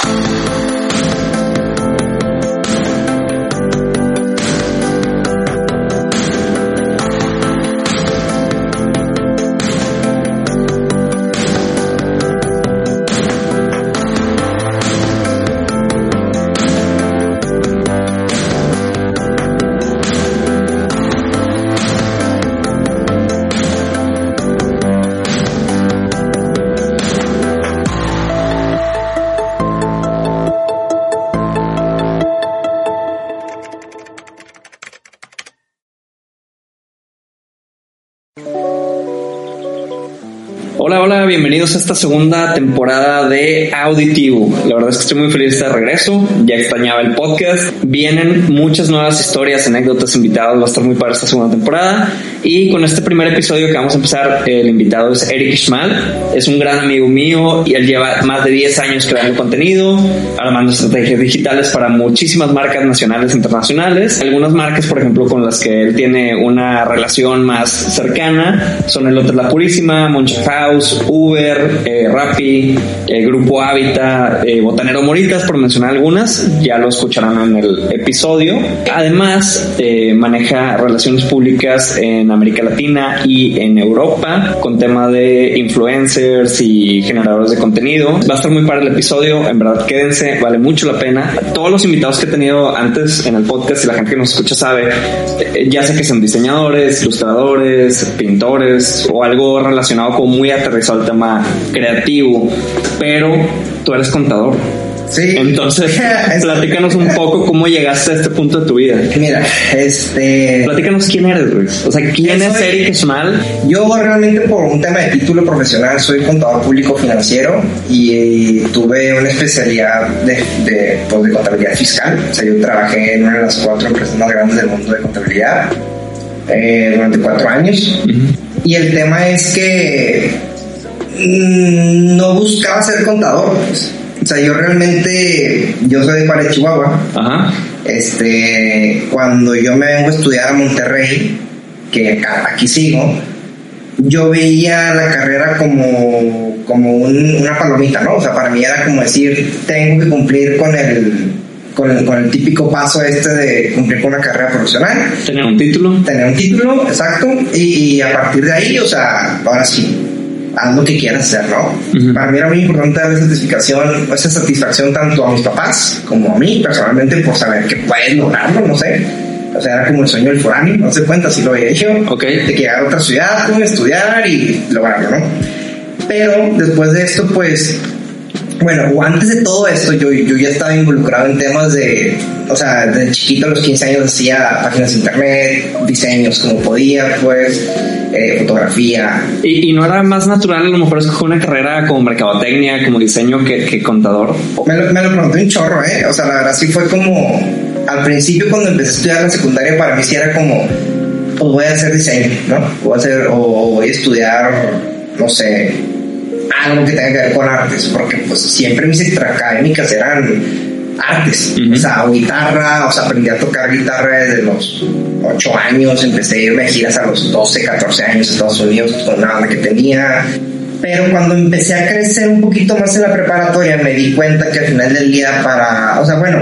Thank you. Hola, hola, bienvenidos a esta segunda temporada de Auditivo. La verdad es que estoy muy feliz de regreso, ya extrañaba el podcast. Vienen muchas nuevas historias, anécdotas, invitados, va a estar muy para esta segunda temporada. Y con este primer episodio que vamos a empezar, el invitado es Eric Schmal, es un gran amigo mío y él lleva más de 10 años creando contenido, armando estrategias digitales para muchísimas marcas nacionales e internacionales. Algunas marcas, por ejemplo, con las que él tiene una relación más cercana son el Hotel La Purísima, Moncha House, Uber, eh, Rappi, eh, Grupo Hábitat, eh, Botanero Moritas, por mencionar algunas, ya lo escucharán en el episodio. Además, eh, maneja relaciones públicas en América Latina y en Europa con tema de influencers y generadores de contenido. Va a estar muy para el episodio, en verdad quédense, vale mucho la pena. Todos los invitados que he tenido antes en el podcast y la gente que nos escucha sabe, eh, ya sea que son diseñadores, ilustradores, pintores o algo relacionado con muy aterrizado al tema creativo, pero tú eres contador. Sí. Entonces, Es- platícanos un poco cómo llegaste a este punto de tu vida. Mira, este. Platícanos quién eres, güey. O sea, quién es Soy- Eric Schmal. Yo realmente por un tema de título profesional soy contador público financiero y, tuve una especialidad de, de, pues, de contabilidad fiscal. O sea, yo trabajé en una de las cuatro empresas más grandes del mundo de contabilidad eh, durante cuatro años. Y el tema es que no buscaba ser contador. pues. O sea, yo realmente, yo soy de Juárez, Chihuahua. Ajá. Este, cuando yo me vengo a estudiar a Monterrey, que acá- aquí sigo, yo veía la carrera como, como un- una palomita, ¿no? O sea, para mí era como decir, tengo que cumplir con el, con el, con el típico paso este de cumplir con una carrera profesional, Tener un título. tener un título, exacto, y, y a partir de ahí, o sea, ahora sí, haz lo que quieras hacer, ¿no? Para mí era muy importante darle satisfacción, esa satisfacción tanto a mis papás como a mí personalmente por saber que puedes lograrlo, no sé. O sea, era como el sueño del foráneo, no se cuenta si lo había hecho. Ok. De que llegar a otra ciudad, pues, estudiar y lograrlo, ¿no? Pero después de esto, pues, bueno, antes de todo esto, yo, yo ya estaba involucrado en temas de, o sea, de chiquito a los 15 años hacía páginas de internet, diseños como podía, pues, eh, fotografía. Y, y no era más natural a lo mejor escoger una carrera como mercadotecnia, como diseño que, que contador. Me lo, me lo pregunté un chorro, ¿eh? O sea, la verdad sí fue como, al principio cuando empecé a estudiar la secundaria, para mí sí era como, pues voy a hacer diseño, ¿no? Voy a hacer, o, o voy a estudiar, no sé, algo que tenga que ver con artes, porque pues siempre mis extraacadémicas eran artes, Ujú. o sea, guitarra, o sea, aprendí a tocar guitarra desde los 8 años, empecé a irme de giras a los 12, 14 años a Estados Unidos con una banda que tenía. Pero cuando empecé a crecer un poquito más en la preparatoria, me di cuenta que al final del día para, o sea, bueno,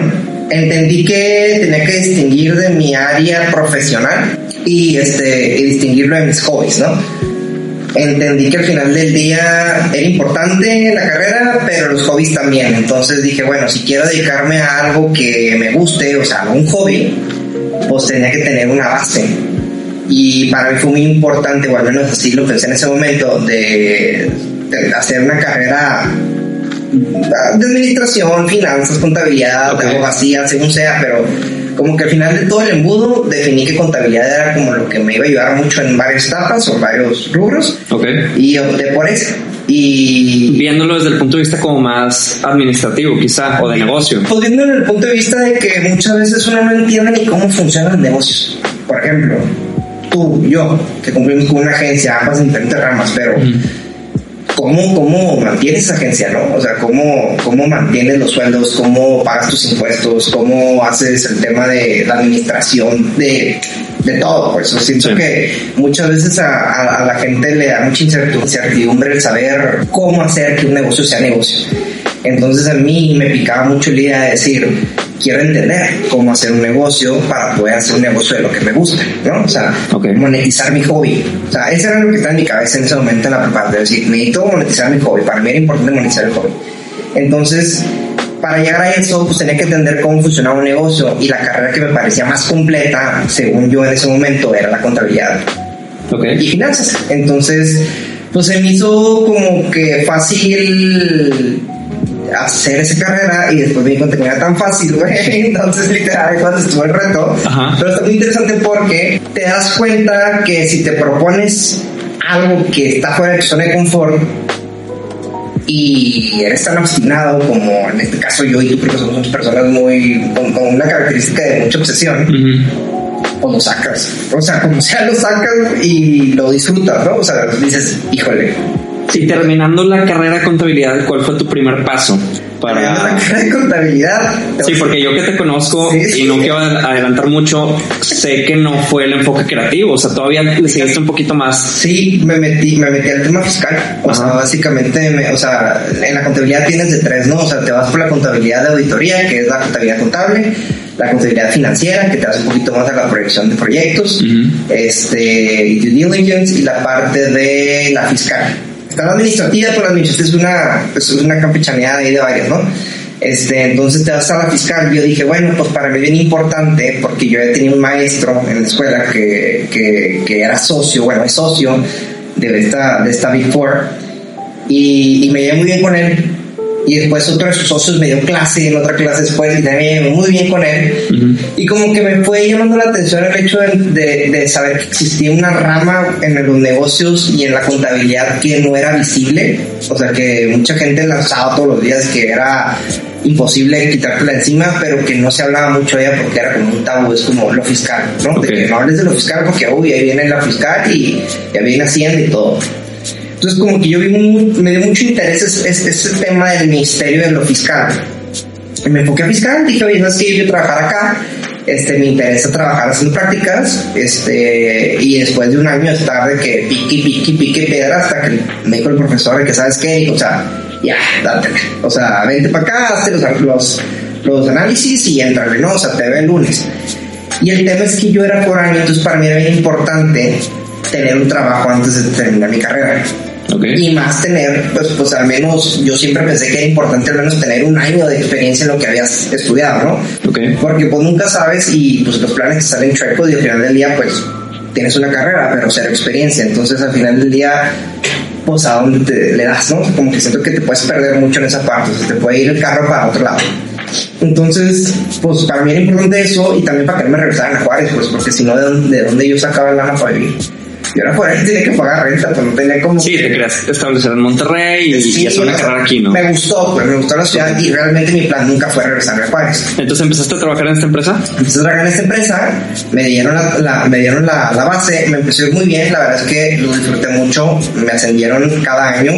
entendí que tenía que distinguir de mi área profesional y este y distinguirlo de mis hobbies, ¿no? Entendí que al final del día era importante la carrera, pero los hobbies también. Entonces dije, bueno, si quiero dedicarme a algo que me guste, o sea, un hobby, pues tenía que tener una base. Y para mí fue muy importante, o al menos así lo pensé en ese momento, de, de hacer una carrera de administración, finanzas, contabilidad, Ok. de abogacía, según sea, pero como que al final de todo el embudo definí que contabilidad era como lo que me iba a ayudar mucho en varias etapas o varios rubros Ok. y opté por eso. Y viéndolo desde el punto de vista como más administrativo, quizá, o de negocio. Pues viéndolo desde el punto de vista de que muchas veces uno no entiende ni cómo funcionan los negocios. Por ejemplo, tú, yo, que cumplimos con una agencia, ambas en diferentes ramas, pero ¿cómo, cómo mantienes esa agencia, no? O sea, ¿cómo, cómo mantienes los sueldos, cómo pagas tus impuestos, cómo haces el tema de la administración de, de todo. Por eso siento que muchas veces a, a, la gente le da mucha incertidumbre el saber cómo hacer que un negocio sea negocio. Entonces a mí me picaba mucho la idea de decir, quiero entender cómo hacer un negocio para poder hacer un negocio de lo que me gusta, ¿no? O sea, monetizar mi hobby. O sea, eso era lo que estaba en mi cabeza en ese momento en la prepa, de decir, necesito monetizar mi hobby. Para mí era importante monetizar el hobby. Entonces, para llegar a eso, pues tenía que entender cómo funcionaba un negocio y la carrera que me parecía más completa, según yo en ese momento, era la contabilidad y finanzas. Entonces, pues se me hizo como que fácil hacer esa carrera y después me di cuenta que no era tan fácil, güey. Entonces, literal, cuando estuvo el reto. Pero está muy interesante porque te das cuenta que si te propones algo que está fuera de tu zona de confort y eres tan obstinado como en este caso yo y tú, porque somos personas muy con, una característica de mucha obsesión. pues lo sacas. O sea, como sea, lo sacas y lo disfrutas, ¿no? O sea, dices, híjole, y terminando la carrera de contabilidad, ¿cuál fue tu primer paso? Para la carrera de contabilidad. Sí, porque yo que te conozco y no quiero adelantar mucho, sé que no fue el enfoque creativo, o sea, todavía le seguiste un poquito más. Sí, me metí, me metí al tema fiscal. O sea, básicamente, o sea, en la contabilidad tienes de tres, ¿no? O sea, te vas por la contabilidad de auditoría, que es la contabilidad contable, la contabilidad financiera, que te hace un poquito más a la proyección de proyectos, este, due diligence y la parte de la fiscal la administrativa, por la administrativa es una, pues, es una campechaneada ahí de varias, ¿no? Este, entonces te vas a la fiscal. Yo dije, bueno, pues para mí es bien importante, porque yo ya tenía un maestro en la escuela que, que, era socio, bueno, es socio de esta, de esta Big y, y me llevé muy bien con él y después otro de sus socios me dio clase en otra clase después y también muy bien con él y como que me fue llamando la atención el hecho de, de, saber que existía una rama en los negocios y en la contabilidad que no era visible o sea que mucha gente lanzaba todos los días que era imposible quitártela encima, pero que no se hablaba mucho de ella porque era como un tabú, es como lo fiscal, ¿no? De que no hables de lo fiscal porque, uy, ahí viene la fiscal y ya viene Hacienda y todo. Entonces como que yo vi me dio mucho interés ese, tema del ministerio de lo fiscal. Y me enfoqué a fiscal, dije, oye, ¿sabes que Yo trabajar acá, este, me interesa trabajar haciendo prácticas, este, y después de un año estar de que pique, pique, pique piedra hasta que me dijo el profesor que, ¿sabes qué? O sea, ya, dátela. O sea, vente para acá, hazte los, los, los análisis y entrale, ¿no? O sea, te ve el lunes. Y el tema es que yo era por año, entonces para mí era bien importante tener un trabajo antes de terminar mi carrera. Y más tener, pues, pues al menos yo siempre pensé que era importante al menos tener un año de experiencia en lo que habías estudiado, ¿no? Porque pues nunca sabes y pues los planes que salen chuecos y al final del día pues tienes una carrera, pero cero experiencia. Entonces al final del día pues a dónde te, le das, ¿no? Como que siento que te puedes perder mucho en esa parte, o sea, te puede ir el carro para otro lado. Entonces, pues para mí era importante eso y también para que me regresaran a Juárez, pues porque si no, ¿de dónde, de dónde yo sacaba lana para vivir? Y ahora por ahí tenía que pagar renta, pero no tenía como. Sí, te querías establecer en Monterrey y, sí, hacer una carrera aquí, ¿no? Me gustó, pues me gustó la ciudad y realmente mi plan nunca fue regresar a Juárez. Entonces empezaste a trabajar en esta empresa? Empecé a trabajar en esta empresa, me dieron la, me dieron la, la, base, me empezó muy bien, la verdad es que lo disfruté mucho, me ascendieron cada año.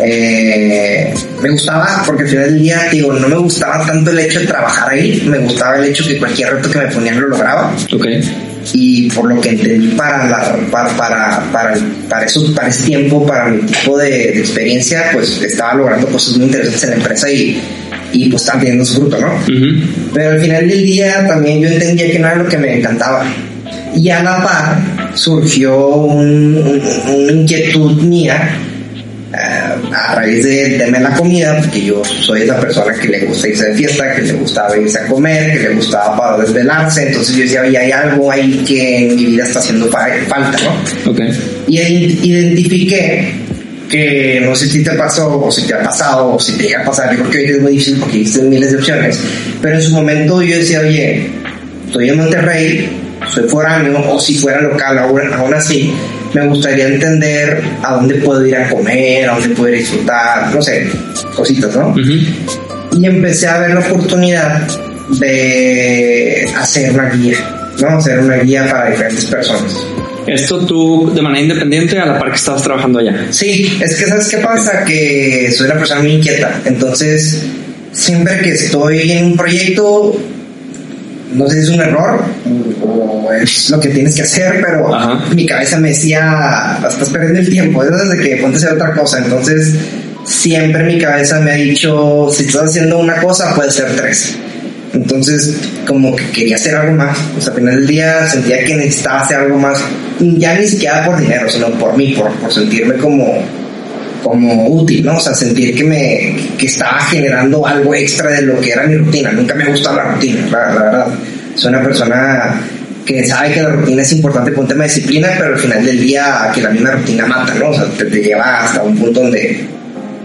Eh, me gustaba porque al final del día, digo, no me gustaba tanto el hecho de trabajar ahí, me gustaba el hecho que cualquier reto que me ponían lo lograba. Okay y por lo que entendí para, la, para, para, para, para, eso, para ese tiempo, para mi tipo de, experiencia, pues estaba logrando cosas muy interesantes en la empresa y, y pues estaba teniendo su fruto, ¿no? Pero al final del día también yo entendía que no era lo que me encantaba. Y a la par surgió un, una inquietud mía a raíz de tema la comida, porque yo soy esa persona que le gusta irse de fiesta, que le gustaba irse a comer, que le gustaba para desvelarse, entonces yo decía, oye, hay algo ahí que en mi vida está haciendo falta, ¿no? Okay. Y identifiqué que no sé si te pasó o si te ha pasado o si te llega a pasar, yo creo que hoy es muy difícil porque existen miles de opciones, pero en su momento yo decía, oye, estoy en Monterrey, soy foráneo o si fuera local aún, aún así, me gustaría entender a dónde puedo ir a comer, a dónde puedo ir a disfrutar, no sé, cositas, ¿no? Y empecé a ver la oportunidad de hacer una guía, ¿no? Hacer una guía para diferentes personas. Esto tú de manera independiente a la par que estabas trabajando allá. Sí, es que sabes qué pasa, que soy una persona muy inquieta, entonces siempre que estoy en un proyecto, no sé si es un error o es lo que tienes que hacer, pero mi cabeza me decía, estás perdiendo el tiempo, es desde que ponte a hacer otra cosa, entonces siempre mi cabeza me ha dicho, si estás haciendo una cosa, puede ser tres. Entonces, como que quería hacer algo más. O sea, al final del día sentía que necesitaba hacer algo más. Ya ni siquiera por dinero, sino por mí, por, por sentirme como, como útil, ¿no? O sea, sentir que me que estaba generando algo extra de lo que era mi rutina. Nunca me ha gustado la rutina, la, verdad. Soy una persona que sabe que la rutina es importante por un tema de disciplina, pero al final del día que la misma rutina mata, ¿no? O sea, te, te lleva hasta un punto donde,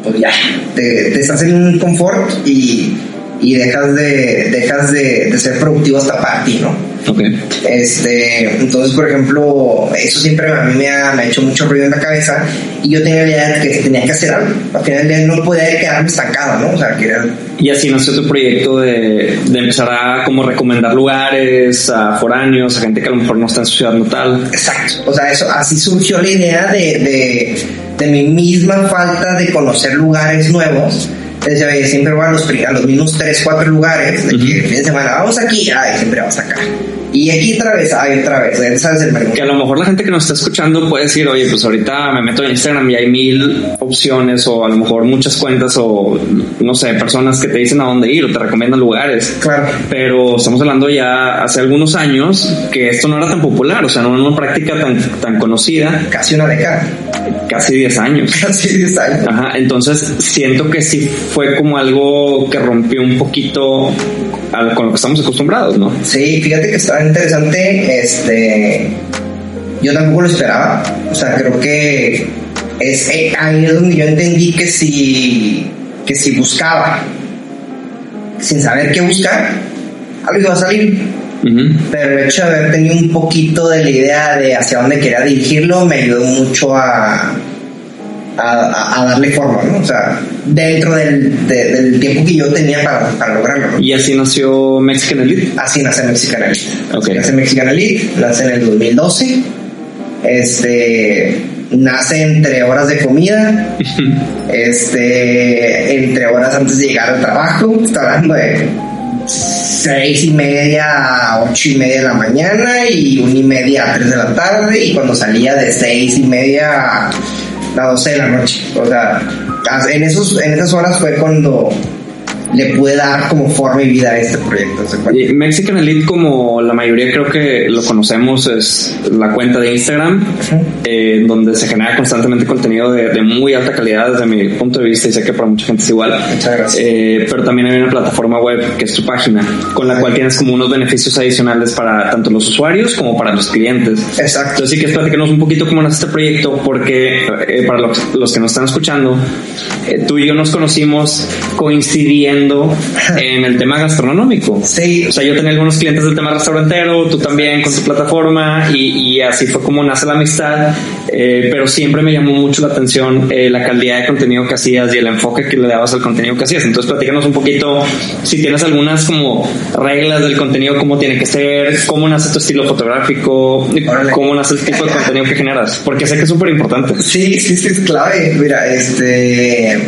pues ya, te, te estás en un confort y y dejas de, dejas de, ser productivo hasta para ti, ¿no? Okay. Este, entonces, por ejemplo, eso siempre a mí me ha, hecho mucho ruido en la cabeza y yo tenía la idea de que tenía que hacer algo. Al final del día no podía quedarme estancado, ¿no? O sea, que Y así nació tu proyecto de, de, empezar a como recomendar lugares a foráneos, a gente que a lo mejor no está en su ciudad natal. Exacto. O sea, eso, así surgió la idea de, de, de mi misma falta de conocer lugares nuevos entonces, siempre voy a los, a los mismos 3, 4 lugares, de que el fin de semana vamos aquí, ay, siempre vamos acá. Y aquí otra vez, hay otra vez, ¿sabes el Que a lo mejor la gente que nos está escuchando puede decir, oye, pues ahorita me meto en Instagram y hay mil opciones o a lo mejor muchas cuentas o no sé, personas que te dicen a dónde ir o te recomiendan lugares. Claro. Pero estamos hablando ya hace algunos años que esto no era tan popular, o sea, no era una práctica tan, tan conocida. Casi una década. Casi 10 años. Casi 10 años. Ajá, entonces siento que sí fue como algo que rompió un poquito con lo que estamos acostumbrados, ¿no? Sí, fíjate que estaba interesante, este, yo tampoco lo esperaba, o sea, creo que es eh, ahí es donde yo entendí que si, que si buscaba, sin saber qué buscar, algo iba a salir. Pero el hecho de haber tenido un poquito de la idea de hacia dónde quería dirigirlo me ayudó mucho a, a, darle forma, ¿no? O sea, dentro del, del tiempo que yo tenía para, para lograrlo. ¿Y así nació Mexican Elite? Así nace Mexican Elite. Okay. Nace Mexican Elite, nace en el 2012. Este nace entre horas de comida, este, entre horas antes de llegar al trabajo, está hablando de seis y media a ocho y media de la mañana y una y media a tres de la tarde y cuando salía de seis y media las 12 de la noche. O sea, en, esos, en esas horas fue cuando le puede dar como forma y vida a este proyecto. Mexican Elite, como la mayoría creo que lo conocemos, es la cuenta de Instagram, eh, donde se genera constantemente contenido de, muy alta calidad desde mi punto de vista y sé que para mucha gente es igual. Eh, pero también hay una plataforma web que es tu página, con la cual tienes como unos beneficios adicionales para tanto los usuarios como para los clientes. Exacto. Entonces sí que es platicarnos un poquito cómo nace este proyecto, porque eh, para los, los, que nos están escuchando, tú y yo nos conocimos coincidiendo en el tema gastronómico. Sí. O sea, yo tenía algunos clientes del tema restaurantero, tú también con tu plataforma y, así fue como nace la amistad. Eh, pero siempre me llamó mucho la atención eh, la calidad de contenido que hacías y el enfoque que le dabas al contenido que hacías. Entonces, platícanos un poquito si tienes algunas como reglas del contenido, cómo tiene que ser, cómo nace tu estilo fotográfico, cómo nace el tipo de contenido que generas, porque sé que es súper importante. Sí, sí, sí, es clave. Mira, este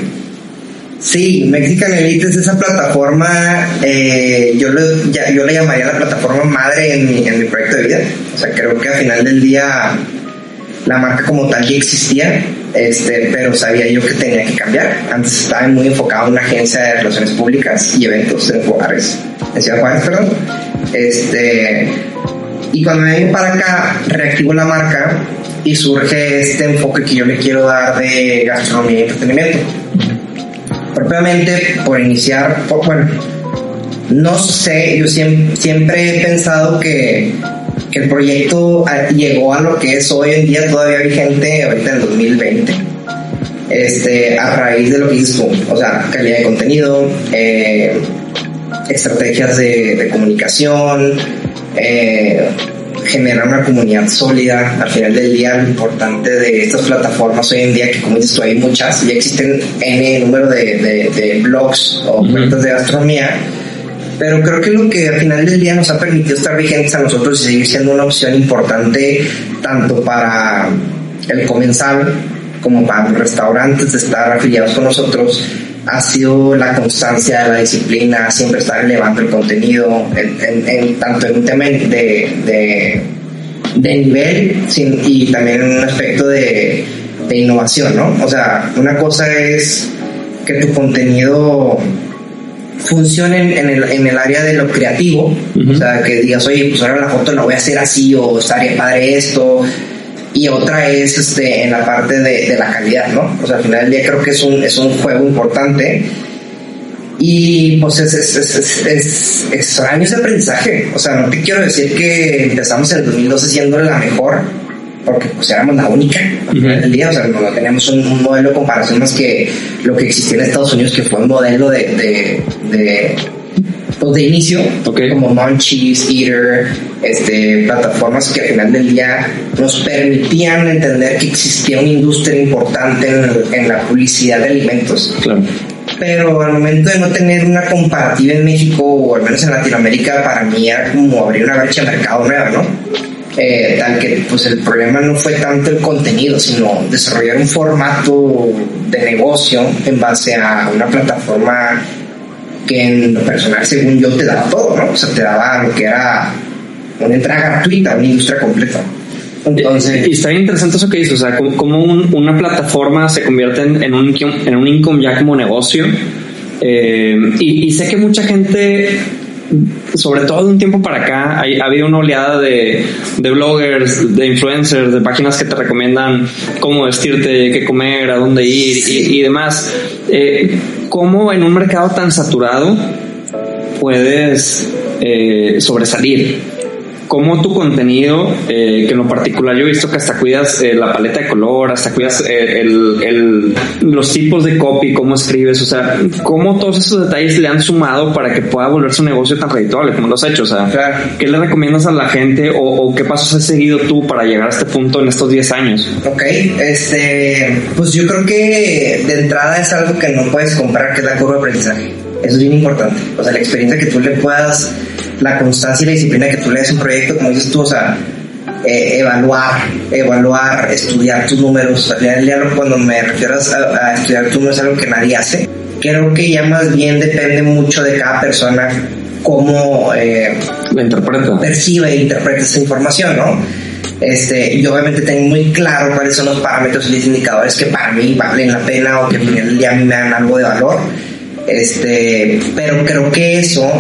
Sí, Mexican Elite es esa plataforma, eh, yo, le, yo le llamaría la plataforma madre en mi, en mi proyecto de vida. O sea, creo que al final del día la marca como tal ya existía, este, pero sabía yo que tenía que cambiar. Antes estaba muy enfocado en una agencia de relaciones públicas y eventos en Juárez, en Ciudad Juárez, perdón. Este, y cuando me vengo para acá, reactivo la marca y surge este enfoque que yo le quiero dar de gastronomía y entretenimiento propiamente por iniciar, bueno, no sé, yo siempre, he pensado que, que, el proyecto llegó a lo que es hoy en día todavía vigente, ahorita en el 2020, este, a raíz de lo que tú, o sea, calidad de contenido, eh, estrategias de, comunicación, eh, generar una comunidad sólida. Al final del día, lo importante de estas plataformas hoy en día, que como dices tú, hay muchas, ya existen N número de, de, blogs o cuentas de gastronomía, pero creo que lo que al final del día nos ha permitido estar vigentes a nosotros y seguir siendo una opción importante tanto para el comensal como para los restaurantes de estar afiliados con nosotros ha sido la constancia, la disciplina, siempre estar elevando el contenido, en, tanto en un tema de, de, nivel y también en un aspecto de, innovación, ¿no? O sea, una cosa es que tu contenido funcione en el, en el área de lo creativo, o sea, que digas, oye, pues ahora la foto la voy a hacer así, o estaría padre esto, y otra es este, en la parte de, de, la calidad, ¿no? O sea, al final del día creo que es un, es un juego importante y pues es, es, es, es, es años de aprendizaje. O sea, no te quiero decir que empezamos en el 2012 siendo la mejor, porque pues éramos la única al final del día, o sea, no, teníamos un, modelo de comparación más que lo que existía en Estados Unidos, que fue un modelo de, de, de pues de inicio, como Munchies, Eater, este, plataformas que al final del día nos permitían entender que existía una industria importante en, la publicidad de alimentos. Pero al momento de no tener una comparativa en México o al menos en Latinoamérica, para mí era como abrir una brecha de mercado nueva, ¿no? Eh, tal que pues el problema no fue tanto el contenido, sino desarrollar un formato de negocio en base a una plataforma que en lo personal, según yo, te daba todo, ¿no? O sea, te daba lo que era una entrada gratuita, una industria completa. Entonces, y está bien interesante eso que dices, o sea, como, una plataforma se convierte en, un, en un income ya como negocio. Eh, y, sé que mucha gente, sobre todo de un tiempo para acá, ha habido una oleada de, de, bloggers, de influencers, de páginas que te recomiendan cómo vestirte, qué comer, a dónde ir y, demás. Eh, ¿Cómo en un mercado tan saturado puedes eh, sobresalir? Cómo tu contenido, eh, que en lo particular yo he visto que hasta cuidas eh, la paleta de color, hasta cuidas eh, el, los tipos de copy, cómo escribes, o sea, cómo todos esos detalles le han sumado para que pueda volverse un negocio tan redituable como lo has hecho, o sea, ¿qué le recomiendas a la gente o, qué pasos has seguido tú para llegar a este punto en estos 10 años? Ok, este, pues yo creo que de entrada es algo que no puedes comprar, que es la curva de aprendizaje. Eso es bien importante. O sea, la experiencia que tú le puedas la constancia y la disciplina que tú le des un proyecto, como dices tú, o sea, eh, evaluar, evaluar, estudiar tus números. Al final día, cuando me refiero a, estudiar tus números, es algo que nadie hace. Creo que ya más bien depende mucho de cada persona cómo eh, interpreta. percibe e interpreta esa información, ¿no? Este, yo obviamente tengo muy claro cuáles son los parámetros y los indicadores que para mí valen la pena o que al final del día a mí me dan algo de valor. Este, pero creo que eso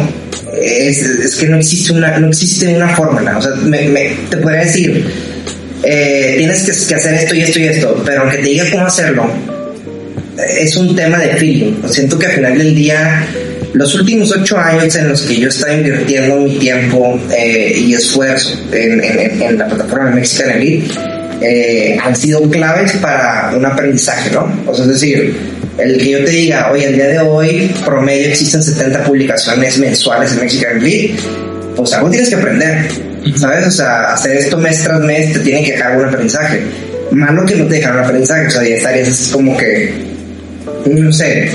es, que no existe una, no existe una fórmula. O sea, te podría decir, eh, tienes que, hacer esto y esto y esto, pero aunque te diga cómo hacerlo, es un tema de feeling. Siento que al final del día, los últimos ocho años en los que yo estaba invirtiendo mi tiempo eh, y esfuerzo en, la plataforma Mexican Elite, eh, han sido claves para un aprendizaje, ¿no? O sea, es decir, el que yo te diga, oye, el día de hoy promedio existen 70 publicaciones mensuales en Mexican League, pues algo tienes que aprender, ¿sabes? O sea, hacer esto mes tras mes te tiene que dejar un aprendizaje. Malo que no te dejaron aprendizaje, o sea, ya estarías como que, no sé,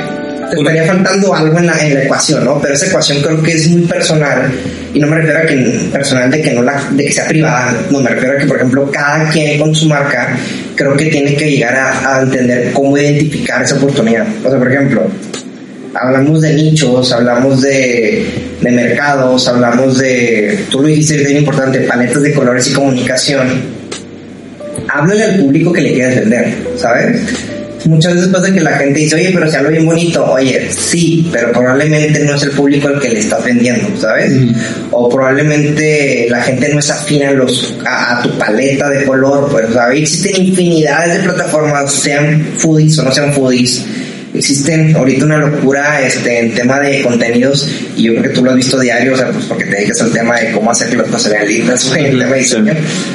te estaría faltando algo en la, en la ecuación, ¿no? Pero esa ecuación creo que es muy personal y no me refiero a que personal de que no la, de que sea privada, no me refiero a que por ejemplo cada quien con su marca creo que tiene que llegar a, entender cómo identificar esa oportunidad. O sea, por ejemplo, hablamos de nichos, hablamos de, de mercados, hablamos de, tú lo dijiste, bien importante, paletas de colores y comunicación. Háblale al público que le quieras vender, ¿sabes? Muchas veces pasa que la gente dice, oye, pero se habla bien bonito. Oye, sí, pero probablemente no es el público al que le estás vendiendo, ¿sabes? O probablemente la gente no es afín a, los, a, tu paleta de color. Pues, ¿sabes? Existen infinidades de plataformas, sean foodies o no sean foodies. Existen ahorita una locura este, en tema de contenidos y yo creo que tú lo has visto diario, o sea, pues porque te dedicas al tema de cómo hacer que las cosas vean lindas, en el tema de diseño.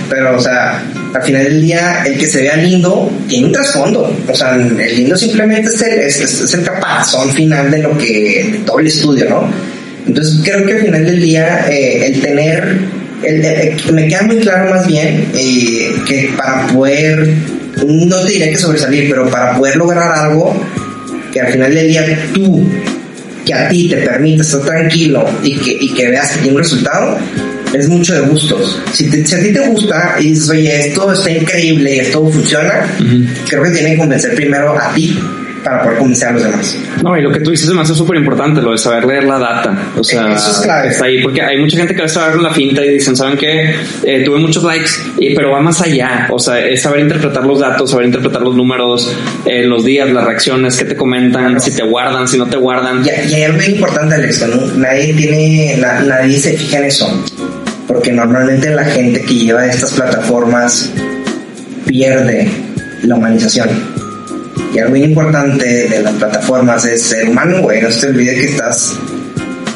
Pero, o sea, al final del día, el que se vea lindo tiene un trasfondo. O sea, el lindo simplemente es el, es, el caparazón final de lo que, todo el estudio, ¿no? Entonces creo que al final del día, eh, el tener me queda muy claro más bien eh, que para poder, no te diré que sobresalir, pero para poder lograr algo que al final del día tú, que a ti te permite estar tranquilo y que, y que veas que tiene un resultado, es mucho de gustos. Si, si, a ti te gusta y dices, oye, esto está increíble y esto funciona, creo que tiene que convencer primero a ti para poder convencer a los demás. No, y lo que tú dices es súper importante, lo de saber leer la data. O sea, Eso es clave. está ahí, porque hay mucha gente que va a saber la finta y dicen, ¿saben qué? Eh, tuve muchos likes, y, pero va más allá. O sea, es saber interpretar los datos, saber interpretar los números, eh, los días, las reacciones, que te comentan, si te guardan, si no te guardan. Y, y hay algo importante, Alex, ¿no? nadie tiene, na, nadie se fija en eso. Porque normalmente la gente que lleva estas plataformas pierde la humanización y algo muy importante de las plataformas es ser humano, güey. No se te olvide que estás,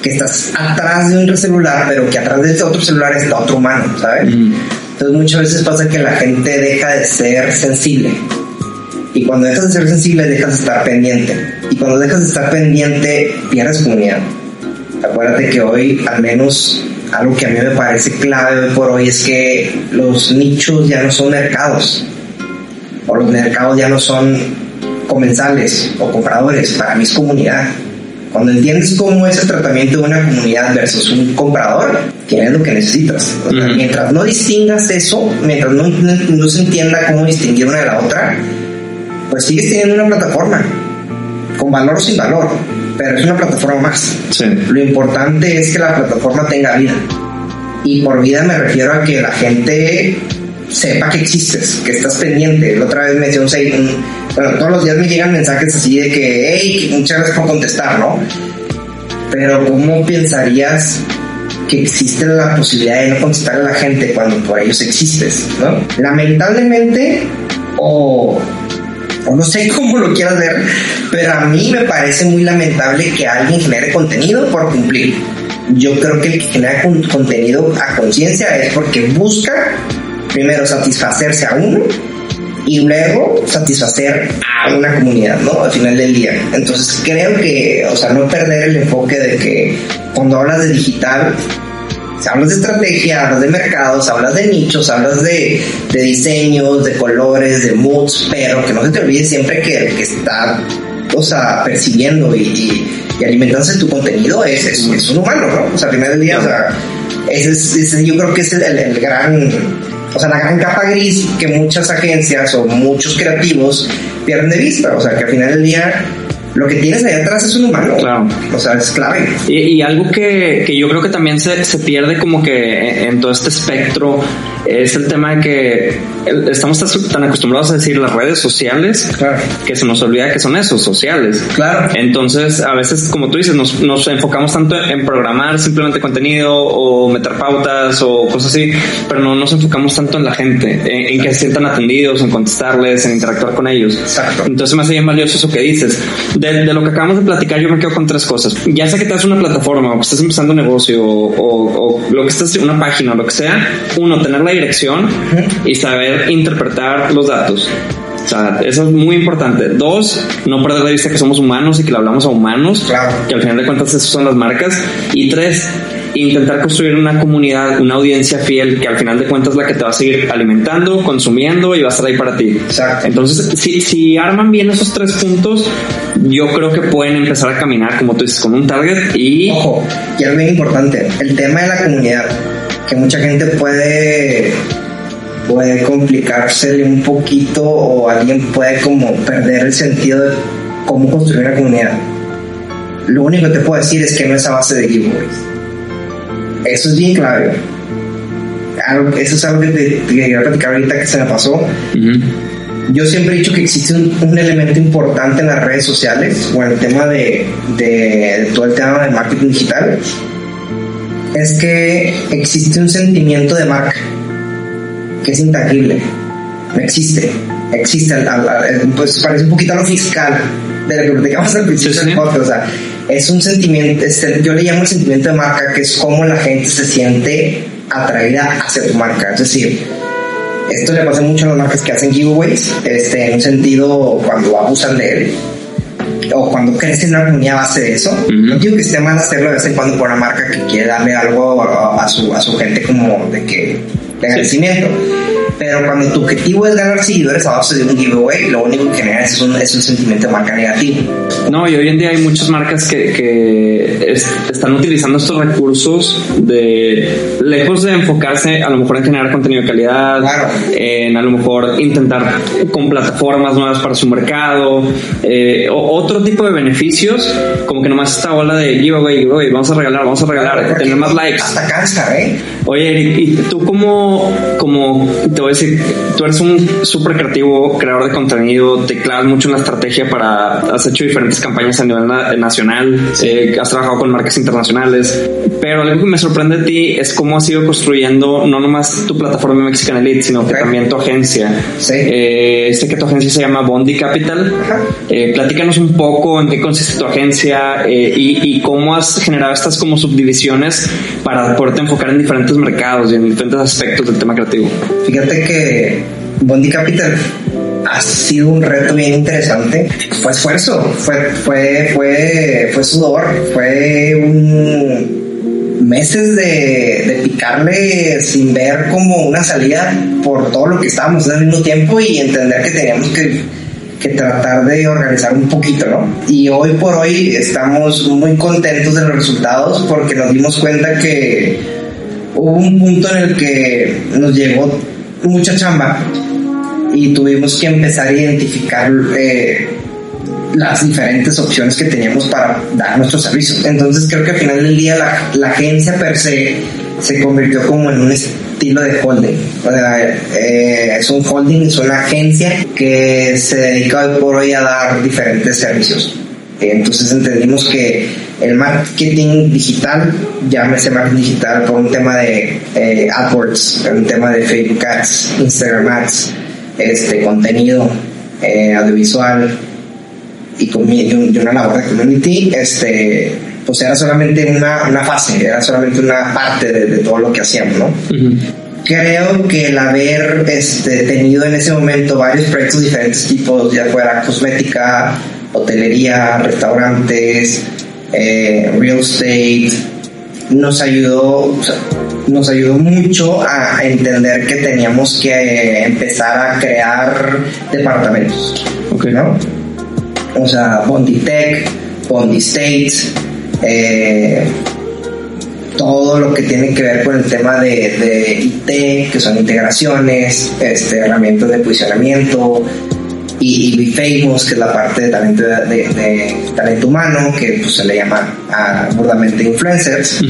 que estás atrás de un celular, pero que atrás de este otro celular está otro humano, ¿sabes? Mm. Entonces muchas veces pasa que la gente deja de ser sensible. Y cuando dejas de ser sensible, dejas de estar pendiente. Y cuando dejas de estar pendiente, pierdes comunidad. Acuérdate que hoy, al menos, algo que a mí me parece clave por hoy es que los nichos ya no son mercados. O los mercados ya no son comensales o compradores, para mí es comunidad. Cuando entiendes cómo es el tratamiento de una comunidad versus un comprador, tienes lo que necesitas. Mientras no distingas eso, mientras no, no, se entienda cómo distinguir una de la otra, pues sigues teniendo una plataforma, con valor o sin valor, pero es una plataforma más. Lo importante es que la plataforma tenga vida. Y por vida me refiero a que la gente sepa que existes, que estás pendiente. La otra vez me dio un, bueno, todos los días me llegan mensajes así de que, hey, muchas gracias por contestar, ¿no? Pero ¿cómo pensarías que existe la posibilidad de no contestar a la gente cuando por ellos existes, ¿no? Lamentablemente, o, o no sé cómo lo quieras ver, pero a mí me parece muy lamentable que alguien genere contenido por cumplir. Yo creo que el que genera contenido a conciencia es porque busca primero satisfacerse a uno y luego satisfacer a una comunidad, ¿no? Al final del día. Entonces creo que, o sea, no perder el enfoque de que cuando hablas de digital, hablas de estrategia, hablas de mercados, hablas de nichos, hablas de, de diseños, de colores, de moods, pero que no se te olvide siempre que el que está, percibiendo y, y, alimentándose tu contenido es, es, un humano, ¿no? O sea, al final del día, o sea, ese es, yo creo que es el, el gran o sea, la gran capa gris que muchas agencias o muchos creativos pierden de vista. O sea, que al final del día lo que tienes ahí atrás es un humano. Claro. O sea, es clave. Y, algo que, que, yo creo que también se, se pierde como que en, todo este espectro es el tema de que estamos tan acostumbrados a decir las redes sociales que se nos olvida que son esos, sociales. Claro. Entonces, a veces, como tú dices, nos, nos enfocamos tanto en programar simplemente contenido o meter pautas o cosas así, pero no nos enfocamos tanto en la gente, en, que se sientan atendidos, en contestarles, en interactuar con ellos. Exacto. Entonces, me hace bien valioso eso que dices. De, de, lo que acabamos de platicar, yo me quedo con tres cosas. Ya sea que te das una plataforma o que estás empezando un negocio o, o, lo que estás, una página o lo que sea, uno, tener la dirección y saber interpretar los datos. O sea, eso es muy importante. Dos, no perder de vista que somos humanos y que le hablamos a humanos, claro. que al final de cuentas esas son las marcas. Y tres, intentar construir una comunidad, una audiencia fiel que al final de cuentas es la que te va a seguir alimentando, consumiendo y va a estar ahí para ti. Exacto. Entonces, si, si arman bien esos tres puntos, yo creo que pueden empezar a caminar, como tú dices, con un target y... Ojo, y algo bien importante, el tema de la comunidad, que mucha gente puede puede complicarse un poquito o alguien puede como perder el sentido de cómo construir una comunidad. Lo único que te puedo decir es que no es a base de giveaways eso es bien clave. eso es algo que te, quería platicar ahorita que se me pasó. Yo siempre he dicho que existe un, elemento importante en las redes sociales o en el tema de, de, todo el tema de marketing digital. Es que existe un sentimiento de marca que es intangible. No existe. Existe. pues parece un poquito a lo fiscal de lo que platicamos al principio del podcast. O sea, es un sentimiento, yo le llamo el sentimiento de marca, que es como la gente se siente atraída hacia tu marca. Es decir, esto le pasa mucho a las marcas que hacen giveaways, este, en un sentido cuando abusan de él. O cuando creces una comunidad a base de eso. No digo que esté mal hacerlo de vez en cuando por una marca que quiere darle algo a, su, a su gente como de que de agradecimiento. Pero cuando tu objetivo es ganar seguidores a base de un giveaway, lo único que genera es un, es un sentimiento de marca negativo. No, y hoy en día hay muchas marcas que, que están utilizando estos recursos de lejos de enfocarse a lo mejor en generar contenido de calidad, en a lo mejor intentar con plataformas nuevas para su mercado, eh, otro tipo de beneficios, como que nomás esta ola de giveaway, giveaway, vamos a regalar, vamos a regalar, tener más likes. Hasta cansa, ¿eh? Oye, Eric, ¿y tú cómo, como, te voy a decir, tú eres un súper creativo, creador de contenido, te clavas mucho en la estrategia para, has hecho diferentes campañas a nivel nacional, eh, has trabajado con marcas internacionales, pero algo que me sorprende de ti es cómo has ido construyendo no nomás tu plataforma Mexican Elite, sino que también tu agencia. Sí. Eh, sé que tu agencia se llama Bondi Capital. Eh, platícanos un poco en qué consiste tu agencia eh, y, y, cómo has generado estas como subdivisiones para poderte enfocar en diferentes mercados y en diferentes aspectos del tema creativo. Fíjate que Bondi Capital ha sido un reto bien interesante. Fue esfuerzo, fue, fue, fue, fue sudor, fue meses de, de, picarle sin ver como una salida por todo lo que estábamos al mismo tiempo y entender que teníamos que, que, tratar de organizar un poquito, ¿no? Y hoy por hoy estamos muy contentos de los resultados porque nos dimos cuenta que hubo un punto en el que nos llegó mucha chamba y tuvimos que empezar a identificar eh, las diferentes opciones que teníamos para dar nuestros servicios. Entonces creo que al final del día la, la agencia per se se convirtió como en un estilo de holding. O sea, eh, es un holding, es una agencia que se dedica hoy por hoy a dar diferentes servicios. Entonces entendimos que el marketing digital, llámese marketing digital por un tema de eh, AdWords, un tema de Facebook Ads, Instagram Ads, este, contenido eh, audiovisual y, y, una labor de community, este, pues era solamente una, una fase, era solamente una parte de, todo lo que hacíamos, ¿no? Creo que el haber este, tenido en ese momento varios proyectos diferentes tipos, ya fuera cosmética, hotelería, restaurantes, eh, real estate, nos ayudó, nos ayudó mucho a entender que teníamos que empezar a crear departamentos. Okay. ¿no? O sea, Bondi Tech, Bondi States, eh, todo lo que tiene que ver con el tema de, de IT, que son integraciones, este, herramientas de posicionamiento, y, y Famous, que es la parte de talento, de, talento humano, que pues, se le llama a, burdamente influencers.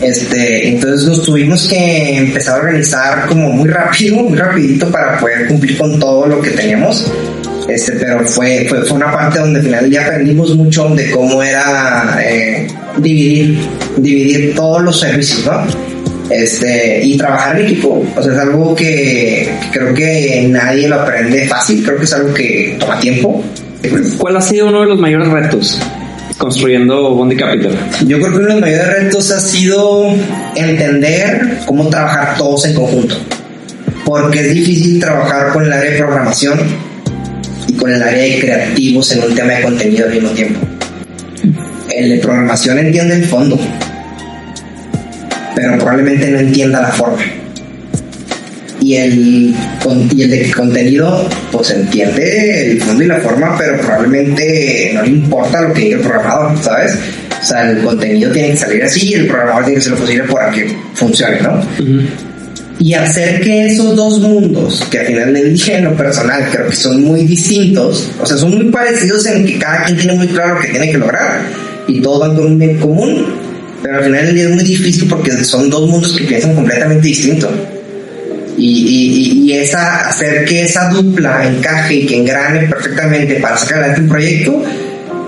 este, entonces nos tuvimos que empezar a organizar como muy rápido, muy rapidito para poder cumplir con todo lo que teníamos. Este, pero fue, fue, fue una parte donde al final ya aprendimos mucho de cómo era eh, dividir, dividir todos los servicios, ¿no? Este, y trabajar en equipo. O sea, es algo que, creo que nadie lo aprende fácil, creo que es algo que toma tiempo. ¿Cuál ha sido uno de los mayores retos construyendo Bondi Capital? Yo creo que uno de los mayores retos ha sido entender cómo trabajar todos en conjunto. Porque es difícil trabajar con el área de programación y con el área de creativos en un tema de contenido al mismo tiempo. El de programación entiende el fondo, pero probablemente no entienda la forma. Y el, y el de contenido, pues entiende el fondo y la forma, pero probablemente no le importa lo que diga el programador, ¿sabes? O sea, el contenido tiene que salir así y el programador tiene que ser lo posible para que funcione, ¿no? Y hacer que esos dos mundos, que al final del día en lo personal creo que son muy distintos, o sea, son muy parecidos en que cada quien tiene muy claro lo que tiene que lograr y todos van con un bien común, pero al final del día es muy difícil porque son dos mundos que piensan completamente distintos. Y, y, y, esa, hacer que esa dupla encaje y que engrane perfectamente para sacar adelante un proyecto,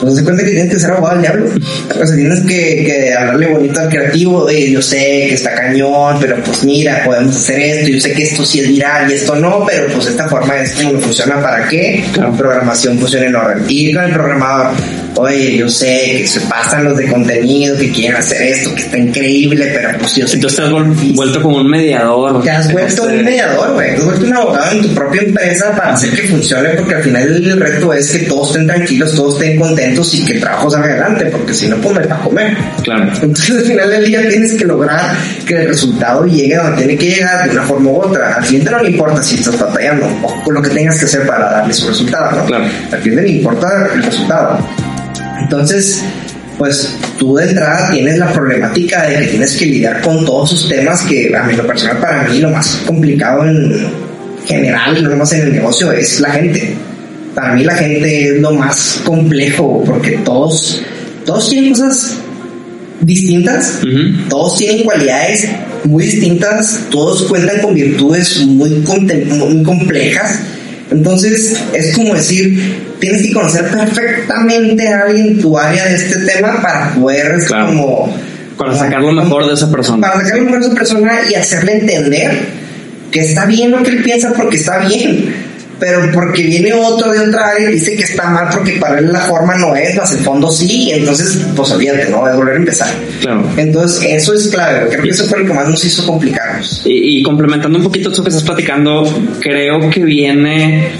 pues se cuenta que tienes que ser abogado del diablo. O sea, tienes que, que hablarle bonito al creativo, de yo sé que está cañón, pero pues mira, podemos hacer esto, yo sé que esto sí es viral y esto no, pero pues esta forma es como funciona para que la programación funcione en orden. Y con el programador, oye, yo sé que se pasan los de contenido, que quieren hacer esto, que está increíble, pero pues yo sé Entonces te has que vol- es difícil". vuelto como un mediador. Te has vuelto Este, un mediador, güey. Te has vuelto un abogado en tu propia empresa para hacer que funcione, porque al final el reto es que todos estén tranquilos, todos estén contentos y que el trabajo salga adelante, porque si no, pues me va a comer. Claro. Entonces al final del día tienes que lograr que el resultado llegue donde tiene que llegar de una forma u otra. Al cliente no le importa si estás batallando o con lo que tengas que hacer para darle su resultado, ¿no? Claro. Al cliente le importa el resultado. Entonces, pues tú de entrada tienes la problemática de que tienes que lidiar con todos esos temas que a mí lo personal para mí lo más complicado en general, no más en el negocio, es la gente. Para mí la gente es lo más complejo porque todos, todos tienen cosas distintas, todos tienen cualidades muy distintas, todos cuentan con virtudes muy, muy complejas. Entonces es como decir, tienes que conocer perfectamente a alguien en tu área de este tema para poder Claro. como... Para sacar lo mejor de esa persona. Para sacar lo mejor de esa persona y hacerle entender que está bien lo que él piensa porque está bien. Pero porque viene otro de otra área y dice que está mal porque para él la forma no es, más el fondo sí, entonces pues olvídate, ¿no? De volver a empezar. Claro. Entonces, eso es clave. Creo que eso fue lo que más nos hizo complicarnos. Y, y complementando un poquito eso que estás platicando, creo que viene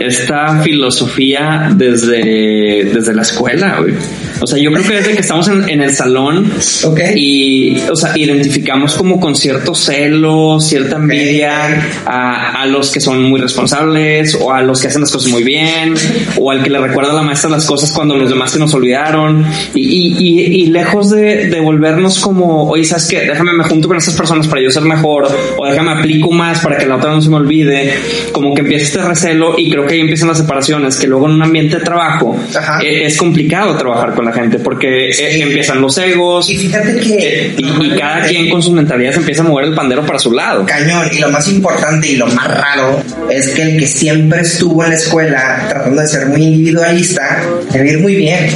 esta filosofía desde, desde la escuela, güey. O sea, yo creo que desde que estamos en, en el salón Ok. y, o sea, identificamos como con cierto celo, cierta envidia a, a los que son muy responsables o a los que hacen las cosas muy bien o al que le recuerda a la maestra las cosas cuando los demás se nos olvidaron y, y, y, y lejos de, de volvernos como, oye, ¿sabes qué? Déjame me junto con esas personas para yo ser mejor o déjame aplico más para que la otra no se me olvide, como que empieza este recelo y creo que ahí empiezan las separaciones, que luego en un ambiente de trabajo Ajá. eh, es complicado trabajar con la gente porque eh, empiezan los egos Y fíjate eh, que... y, y cada quien con sus mentalidades empieza a mover el pandero para su lado. Cañón. Y lo más importante y lo más raro es que el que siempre estuvo en la escuela tratando de ser muy individualista, a ir muy bien.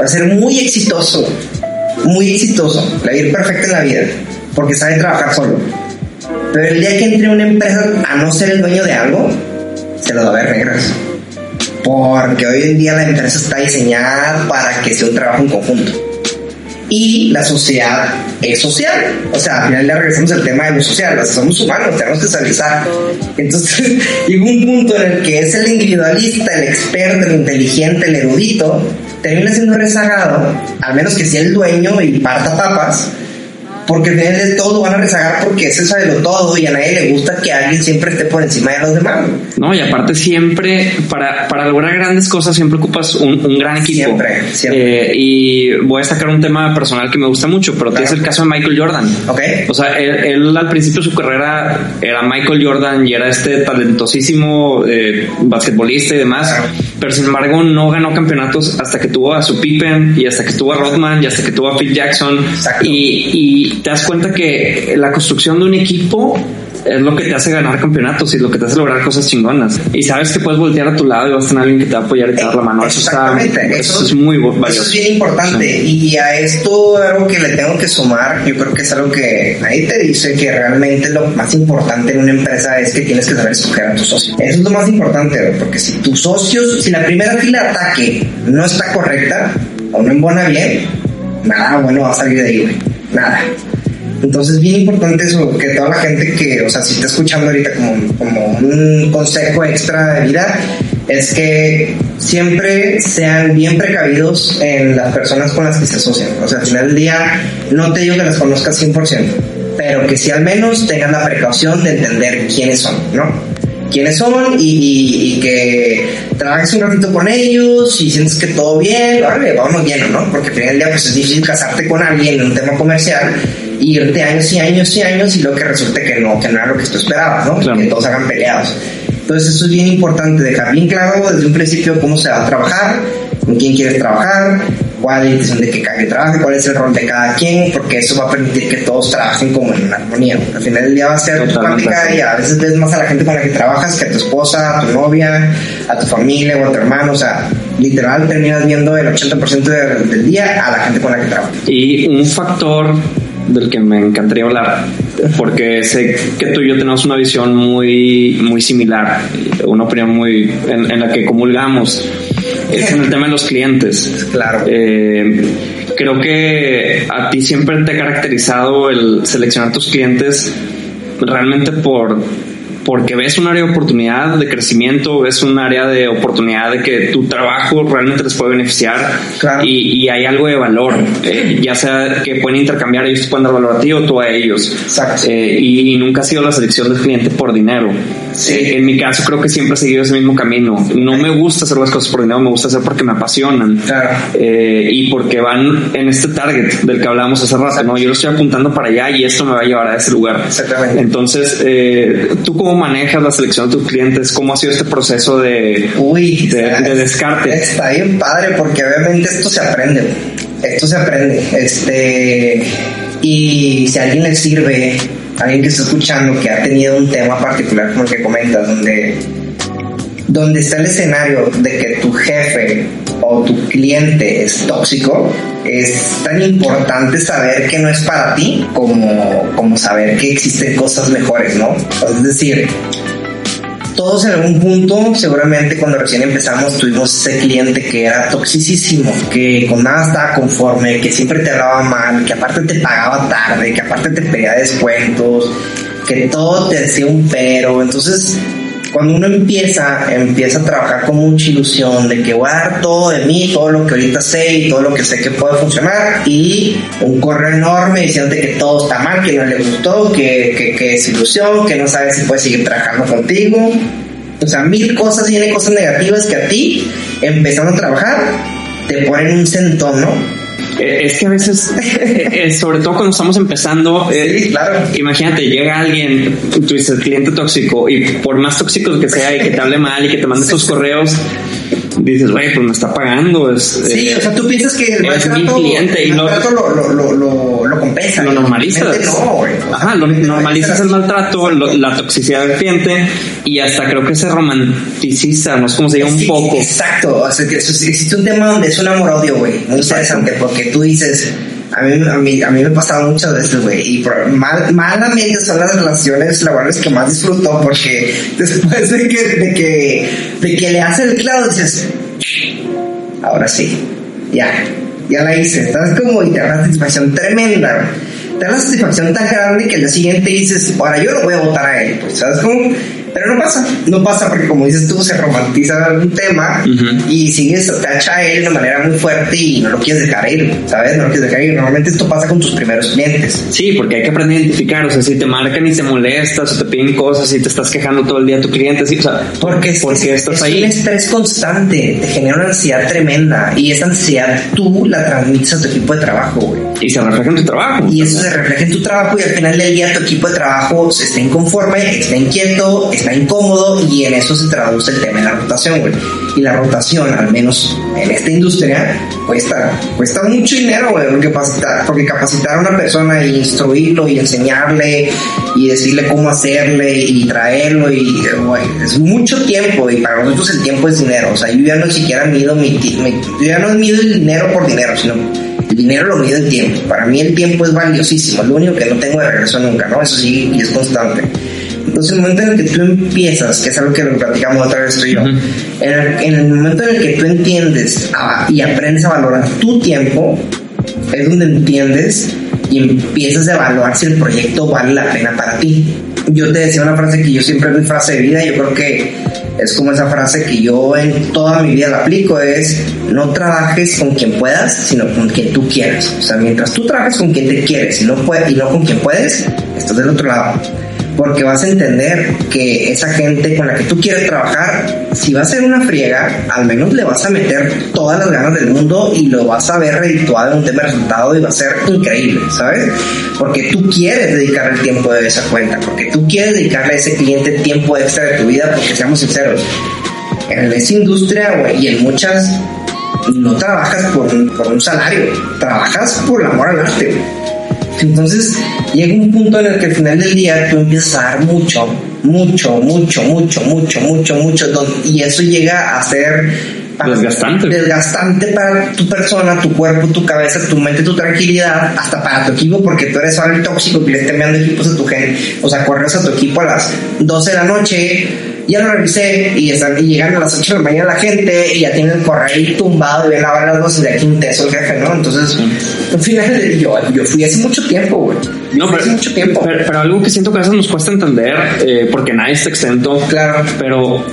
Va a ser muy exitoso. Muy exitoso. Le va a ir perfecto en la vida. Porque sabe trabajar solo. Pero el día que entre una empresa a no ser el dueño de algo, se lo va a ver negras. Porque hoy en día la empresa está diseñada para que sea un trabajo en conjunto. Y la sociedad es social. O sea, al final le regresamos al tema de lo social. O sea, somos humanos, tenemos que socializar. Entonces, llega un punto en el que es el individualista, el experto, el inteligente, el erudito, termina siendo rezagado, al menos que sea el dueño y parta papas, porque al final de todo van a rezagar porque ese sabe lo todo y a nadie le gusta que alguien siempre esté por encima de los demás. No, y aparte siempre, para, para lograr grandes cosas, siempre ocupas un, un gran equipo. Siempre, siempre. Eh, y voy a destacar un tema personal que me gusta mucho, pero que Claro. es el caso de Michael Jordan. ¿Ok? O sea, él, él al principio de su carrera era Michael Jordan y era este talentosísimo eh, basquetbolista y demás, Claro. Pero sin embargo no ganó campeonatos hasta que tuvo a su Pippen y hasta que tuvo a Rodman y hasta que tuvo a Phil Jackson. Y, y te das cuenta que la construcción de un equipo es lo que te hace ganar campeonatos y lo que te hace lograr cosas chingonas. Y sabes que puedes voltear a tu lado y vas a tener alguien que te va a apoyar y te va a dar la mano. Eso, está, eso, es muy valioso. Eso es bien importante. Y a esto algo que le tengo que sumar, yo creo que es algo que nadie te dice que realmente lo más importante en una empresa es que tienes que saber escoger a tus socios. Eso es lo más importante, porque si tus socios, si la primera fila de ataque no está correcta o no embona bien, nada bueno va a salir de ahí, güey. Nada. Entonces, bien importante eso, que toda la gente que, o sea, si está escuchando ahorita como, como un consejo extra de vida, es que siempre sean bien precavidos en las personas con las que se asocian. O sea, al final del día, no te digo que las conozcas 100%, pero que si al menos tengas la precaución de entender quiénes son, ¿no? quiénes son y, y- y que trabajes un ratito con ellos y sientes que todo bien, vale, vamos bien, ¿no? Porque al final del día pues es difícil casarte con alguien en un tema comercial irte años y años y años y luego que resulte que no, que no era lo que tú esperabas, ¿no? Claro. Que todos hagan peleados. Entonces eso es bien importante, dejar bien claro desde un principio cómo se va a trabajar, con quién quieres trabajar, cuál es la intención de que cada quien trabaje, cuál es el rol de cada quien, porque eso va a permitir que todos trabajen como en armonía. Al final del día va a ser tu plática y a veces ves más a la gente con la que trabajas que a tu esposa, a tu novia, a tu familia o a tu hermano, o sea, literal terminas viendo el 80% del, del día a la gente con la que trabajas. Y un factor del que me encantaría hablar, porque sé que tú y yo tenemos una visión muy, muy similar, una opinión muy en, en la que comulgamos, es en el tema de los clientes. Claro. Eh, creo que a ti siempre te ha caracterizado el seleccionar tus clientes realmente por porque ves un área de oportunidad de crecimiento, ves un área de oportunidad de que tu trabajo realmente les puede beneficiar y, y, hay algo de valor, eh, ya sea que pueden intercambiar, ellos pueden dar valor a ti o tú a ellos. Eh, y, nunca ha sido la selección del cliente por dinero. Eh, en mi caso creo que siempre he seguido ese mismo camino. No me gusta hacer las cosas por dinero, me gusta hacer porque me apasionan y porque van en este target del que hablábamos hace rato. ¿no? Yo lo estoy apuntando para allá y esto me va a llevar a ese lugar. Exactamente. Entonces, tú como manejas la selección de tus clientes? ¿Cómo ha sido este proceso de, Uy, de, descarte? Está bien padre porque obviamente esto se aprende. Esto se aprende. Este, y si a alguien le sirve, a alguien que está escuchando que ha tenido un tema particular como el que comentas, donde donde está el escenario de que tu jefe o tu cliente es tóxico, es tan importante saber que no es para ti como, como saber que existen cosas mejores, ¿no? Es decir, todos en algún punto, seguramente cuando recién empezamos, tuvimos ese cliente que era toxicísimo, que con nada estaba conforme, que siempre te hablaba mal, que aparte te pagaba tarde, que aparte te pedía descuentos, que todo te decía un pero. Entonces, cuando uno empieza, empieza a trabajar con mucha ilusión de que voy a dar todo de mí, todo lo que ahorita sé y todo lo que sé que puede funcionar y un correo enorme diciendo que todo está mal, que no le gustó, que, que, es ilusión, que no sabes si puede seguir trabajando contigo. O sea, mil cosas, tiene cosas negativas que a ti, empezando a trabajar, te ponen un centón, ¿no? Eh, es que a veces, eh, sobre todo cuando estamos empezando, eh, claro. imagínate, llega alguien, tú dices cliente tóxico, y por más tóxico que sea y que te hable mal y que te mande sus correos, dices, güey, pues me está pagando. Es, sí, o sea, tú piensas que el es mi cliente y lo, lo, lo, lo, lo compensa. Lo normalizas. No, Ajá, lo normalizas el maltrato, la toxicidad del cliente y hasta creo que se romanticiza, no es como se diga un poco. Exacto, o sea, que existe un tema donde es un amor-odio, güey, muy interesante, porque tú dices a mí, a mí, a mí me pasaba muchas veces, güey. Y mal, malamente son las relaciones laborales que más disfruto porque después de que, de que, de que le hace el clavo dices, ahora sí, ya, ya la hice. Estás como y te da una satisfacción tremenda, Te da una satisfacción tan grande que el día siguiente dices, ahora yo lo voy a votar a él, pues, ¿sabes cómo? Pero no pasa, no pasa porque como dices tú, se romantiza un tema y sigues, te a él de una manera muy fuerte y no lo quieres dejar ir, ¿sabes? No lo quieres dejar ir. Normalmente esto pasa con tus primeros clientes. Sí, porque hay que aprender a identificar, o sea, si te marcan y te molestas o te piden cosas y te estás quejando todo el día a tu cliente, sí, o sea, porque, es, porque estás ahí. Es un estrés constante, te genera una ansiedad tremenda y esa ansiedad tú la transmites a tu equipo de trabajo, güey. Y se refleja en tu trabajo. Y eso se refleja en tu trabajo y al final del día tu equipo de trabajo se está inconforme, está inquieto, está incómodo y en eso se traduce el tema de la rotación, güey. Y la rotación, al menos en esta industria, cuesta, cuesta mucho dinero, porque capacitar, porque capacitar a una persona y instruirlo y enseñarle y decirle cómo hacerle y traerlo y, es mucho tiempo y para nosotros el tiempo es dinero. O sea, yo ya no siquiera mido mi, mi yo ya no mido el dinero por dinero, sino el dinero lo mido en tiempo. Para mí el tiempo es valiosísimo, lo único que no tengo de regreso nunca, ¿no? Eso sí, y es constante. Entonces, el momento en el que tú empiezas, que es algo que lo platicamos otra vez tú y yo, en, el, momento en el que tú entiendes y aprendes a valorar tu tiempo, es donde entiendes y empiezas a evaluar si el proyecto vale la pena para ti. Yo te decía una frase que yo siempre es mi frase de vida, yo creo que es como esa frase que yo en toda mi vida la aplico, es no trabajes con quien puedas, sino con quien tú quieras. O sea, mientras tú trabajes con quien te quieres y no, puede, y no con quien puedes, estás del otro lado porque vas a entender que esa gente con la que tú quieres trabajar, si va a ser una friega, al menos le vas a meter todas las ganas del mundo y lo vas a ver redituado en un tema de resultado y va a ser increíble, ¿sabes? Porque tú quieres dedicar el tiempo de esa cuenta, porque tú quieres dedicarle a ese cliente tiempo extra de tu vida, porque seamos sinceros, en esa industria y en muchas no trabajas por un, salario, trabajas por el amor al arte. Entonces llega un punto en el que al final del día tú empiezas a dar mucho, mucho, mucho, mucho, mucho, mucho, mucho, y eso llega a ser desgastante. Desgastante para tu persona, tu cuerpo, tu cabeza, tu mente, tu tranquilidad, hasta para tu equipo, porque tú eres alguien tóxico que le esté enviando equipos a tu gente. O sea, corres a tu equipo a las 12 de la noche Ya lo revisé y, están, y llegan a las 8 de la mañana la gente y ya tienen el correo tumbado y ven ahora las voces de aquí un teso el jefe, ¿no? Entonces, al final yo, yo fui hace mucho tiempo, güey. No, pero, hace mucho tiempo. Pero, algo que siento que a veces nos cuesta entender, eh, porque nadie está exento. Claro. Pero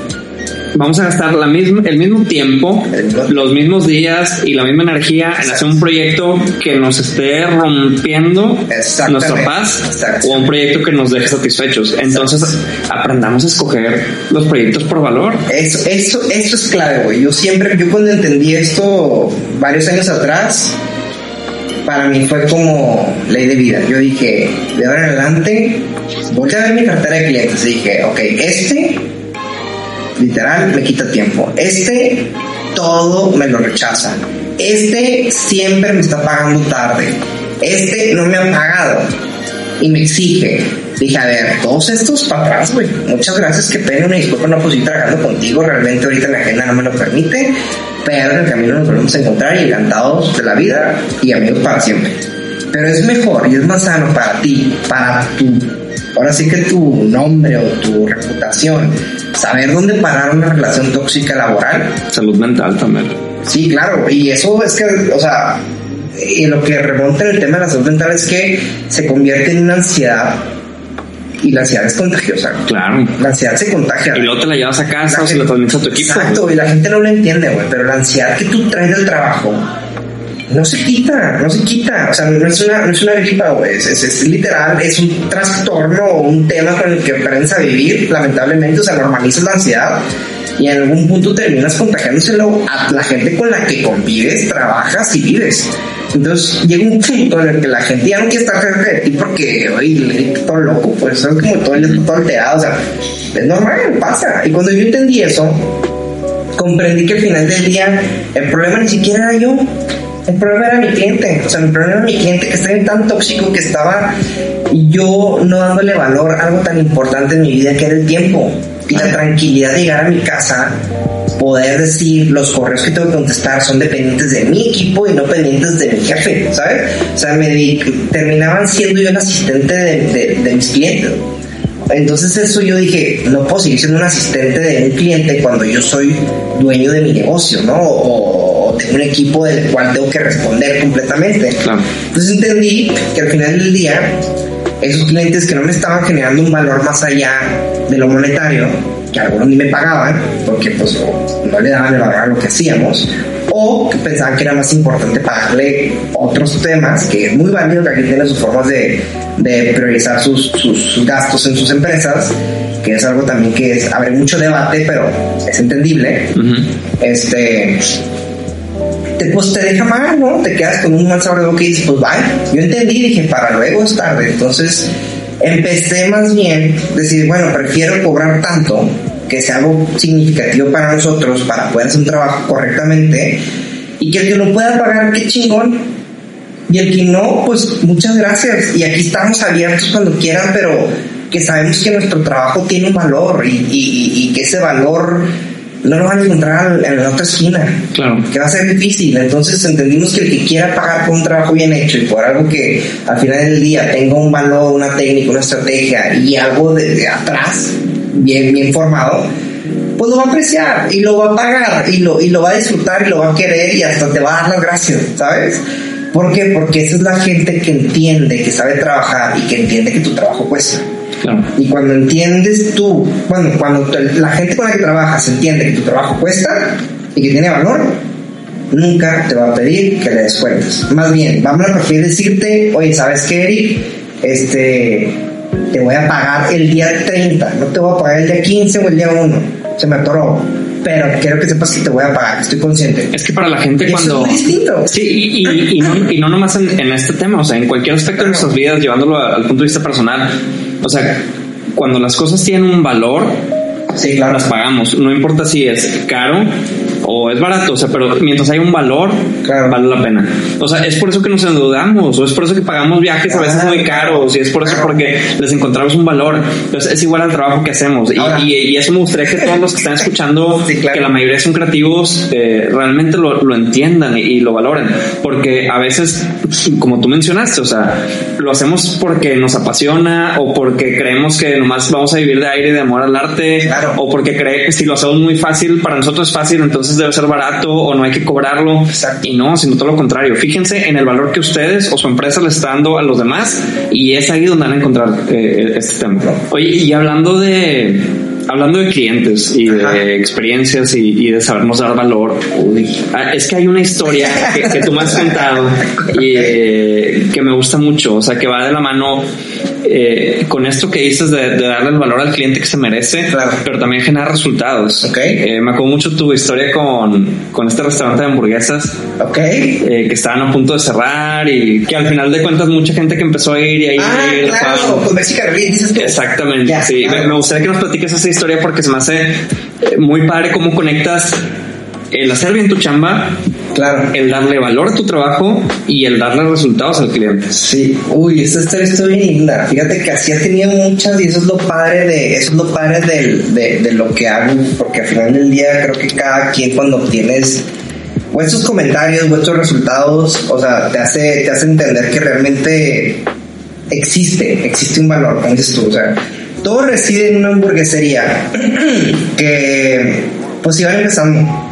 vamos a gastar la misma, el mismo tiempo, los mismos días y la misma energía en hacer un proyecto que nos esté rompiendo nuestra paz o un proyecto que nos deje satisfechos. Entonces aprendamos a escoger los proyectos por valor. Eso, eso, eso es clave, güey. Yo siempre, yo cuando entendí esto varios años atrás, para mí fue como ley de vida. Yo dije, de ahora en adelante, voy a ver mi cartera de clientes. dije, ok, este literal me quita tiempo. Este todo me lo rechaza. Este siempre me está pagando tarde. Este no me ha pagado y me exige. Dije, a ver, todos estos para atrás, güey. Muchas gracias, que pena, una disculpa, no puedo ir trabajando contigo. Realmente ahorita la agenda no me lo permite. Pero en el camino nos volvemos a encontrar y encantados de la vida y amigos para siempre. Pero es mejor y es más sano para ti, para tu, ahora sí que tu nombre o tu reputación saber dónde parar una relación tóxica laboral. Salud mental también. Sí, claro, y eso es que, o sea, y lo que remonta en el tema de la salud mental es que se convierte en una ansiedad y la ansiedad es contagiosa. Claro. La ansiedad se contagia. Y luego te la llevas a casa o se la transmites a tu equipo. Exacto, y la gente no lo entiende, güey, pero la ansiedad que tú traes del trabajo no se quita, no se quita. O sea, no es una, no es una gripa, güey. Es, es, literal, es un trastorno o un tema con el que aprendes a vivir, lamentablemente. O sea, normalizas la ansiedad y en algún punto terminas contagiándoselo a la gente con la que convives, trabajas y vives. Entonces llega un punto en el que la gente ya no quiere estar cerca de ti porque, oye, todo loco, pues es como todo todo alterado, o sea, es normal, pasa. Y cuando yo entendí eso, comprendí que al final del día el problema ni siquiera era yo, el problema era mi cliente, o sea, mi problema era mi cliente que estaba tan tóxico que estaba yo no dándole valor a algo tan importante en mi vida que era el tiempo y la tranquilidad de llegar a mi casa, poder decir los correos que tengo que contestar son dependientes de mi equipo y no pendientes de mi jefe, ¿sabes? O sea, me terminaban siendo yo el asistente de, de mis clientes. Entonces eso yo dije, no puedo seguir siendo un asistente de un cliente cuando yo soy dueño de mi negocio, ¿no? O, tengo un equipo del cual tengo que responder completamente. Entonces entendí que al final del día, esos clientes que no me estaban generando un valor más allá de lo monetario, que algunos ni me pagaban, porque pues no le daban el valor a lo que hacíamos, o que pensaban que era más importante pagarle otros temas, que es muy válido que aquí tiene sus formas de, de priorizar sus, sus, gastos en sus empresas, que es algo también que es, abre mucho debate, pero es entendible. Este te, pues te deja mal, ¿no? Te quedas con un mal sabor de boca y dices, pues vaya. Yo entendí, dije, para luego es tarde. Entonces empecé más bien decir, bueno, prefiero cobrar tanto, que sea algo significativo para nosotros, para poder hacer un trabajo correctamente, y que el que lo pueda pagar, qué chingón. Y el que no, pues muchas gracias. Y aquí estamos abiertos cuando quieran, pero que sabemos que nuestro trabajo tiene un valor y, y que ese valor no lo van a encontrar en la otra esquina. Claro. Que va a ser difícil. Entonces entendimos que el que quiera pagar por un trabajo bien hecho y por algo que al final del día tenga un valor, una técnica, una estrategia y algo de, atrás, bien, bien formado, pues lo va a apreciar y lo va a pagar y lo, y lo va a disfrutar y lo va a querer y hasta te va a dar las gracias, ¿sabes? ¿Por qué? Porque esa es la gente que entiende, que sabe trabajar y que entiende que tu trabajo cuesta. Y cuando entiendes tú, bueno, cuando la gente con la que trabajas entiende que tu trabajo cuesta y que tiene valor, nunca te va a pedir que le descuentes. Más bien, vamos a preferir decirte, oye, ¿sabes qué, Eric? Este, te voy a pagar el día 30, no te voy a pagar el día 15 o el día 1. Se me atoró pero quiero que sepas que te voy a pagar, estoy consciente. Es que para la gente cuando... Es distinto. Sí, y, y, no, nomás en, este tema, o sea, en cualquier aspecto de nuestras vidas, llevándolo al punto de vista personal, o sea, cuando las cosas tienen un valor, sí, claro. las pagamos. No importa si es caro o es barato, o sea, pero mientras hay un valor, vale la pena. O sea, es por eso que nos endeudamos, o es por eso que pagamos viajes a veces muy caros, y es por eso porque les encontramos un valor. Entonces, es igual al trabajo que hacemos. Y, eso me gustaría que todos los que están escuchando, que la mayoría son creativos, eh, realmente lo, lo entiendan y, lo valoren. Porque a veces, como tú mencionaste, o sea, lo hacemos porque nos apasiona o porque creemos que nomás vamos a vivir de aire y de amor al arte, o porque cree que si lo hacemos muy fácil, para nosotros es fácil, entonces debe ser barato o no hay que cobrarlo. Y no, sino todo lo contrario. Fíjense en el valor que ustedes o su empresa le está dando a los demás y es ahí donde van a encontrar eh, este tema. Oye, y hablando de hablando de clientes y de experiencias y, de sabernos dar valor, ah, es que hay una historia que, tú me has contado y eh, que me gusta mucho, o sea, que va de la mano eh, con esto que dices de, darle el valor al cliente que se merece, pero también generar resultados. Okay. Eh, me acuerdo mucho tu historia con, con este restaurante de hamburguesas okay. Eh, que estaban a punto de cerrar y que al final de cuentas mucha gente que empezó a ir y a ir, ah, a ir claro, con Mexican dices tú. Exactamente, sí. Me, gustaría que nos platiques esa historia porque se me hace muy padre cómo conectas el hacer bien tu chamba Claro. El darle valor a tu trabajo y el darle resultados al cliente. Sí. Uy, esta historia está bien linda. Fíjate que así ha tenido muchas y eso es lo padre de, eso es lo padre de, de, lo que hago, porque al final del día creo que cada quien cuando obtienes vuestros comentarios, vuestros resultados, o sea, te hace, te hace entender que realmente existe, existe un valor, como dices tú, o sea, todo reside en una hamburguesería que pues iban empezando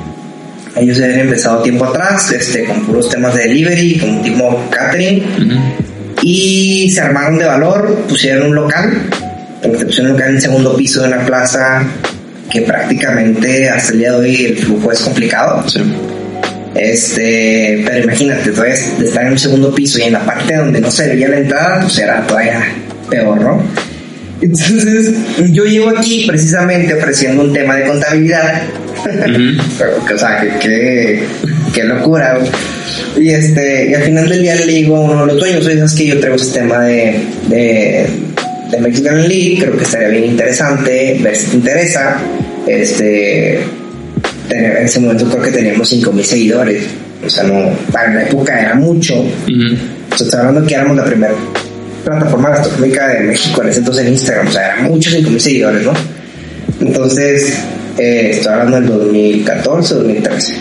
ellos ya habían empezado tiempo atrás, este, con puros temas de delivery, con un tipo catering. Y se armaron de valor, pusieron un local, pusieron un local en el segundo piso de una plaza que prácticamente hasta el día de hoy el flujo es complicado. Este, pero imagínate, todavía estar en un segundo piso y en la parte donde no se veía la entrada, pues era todavía peor, ¿no? Entonces, yo llego aquí precisamente ofreciendo un tema de contabilidad o sea, que, que, locura. Y este, y al final del día le digo a uno de los dueños, oye, que yo traigo este tema de, de, de Mexican League, creo que estaría bien interesante, ver si te interesa. Este, en ese momento creo que teníamos 5000 seguidores. O sea, no, para la época era mucho. O sea, estoy hablando que éramos la primera plataforma gastronómica de México en ese entonces en Instagram. O sea, eran muchos 5000 seguidores, ¿no? Entonces, eh, estoy hablando del 2014, 2013.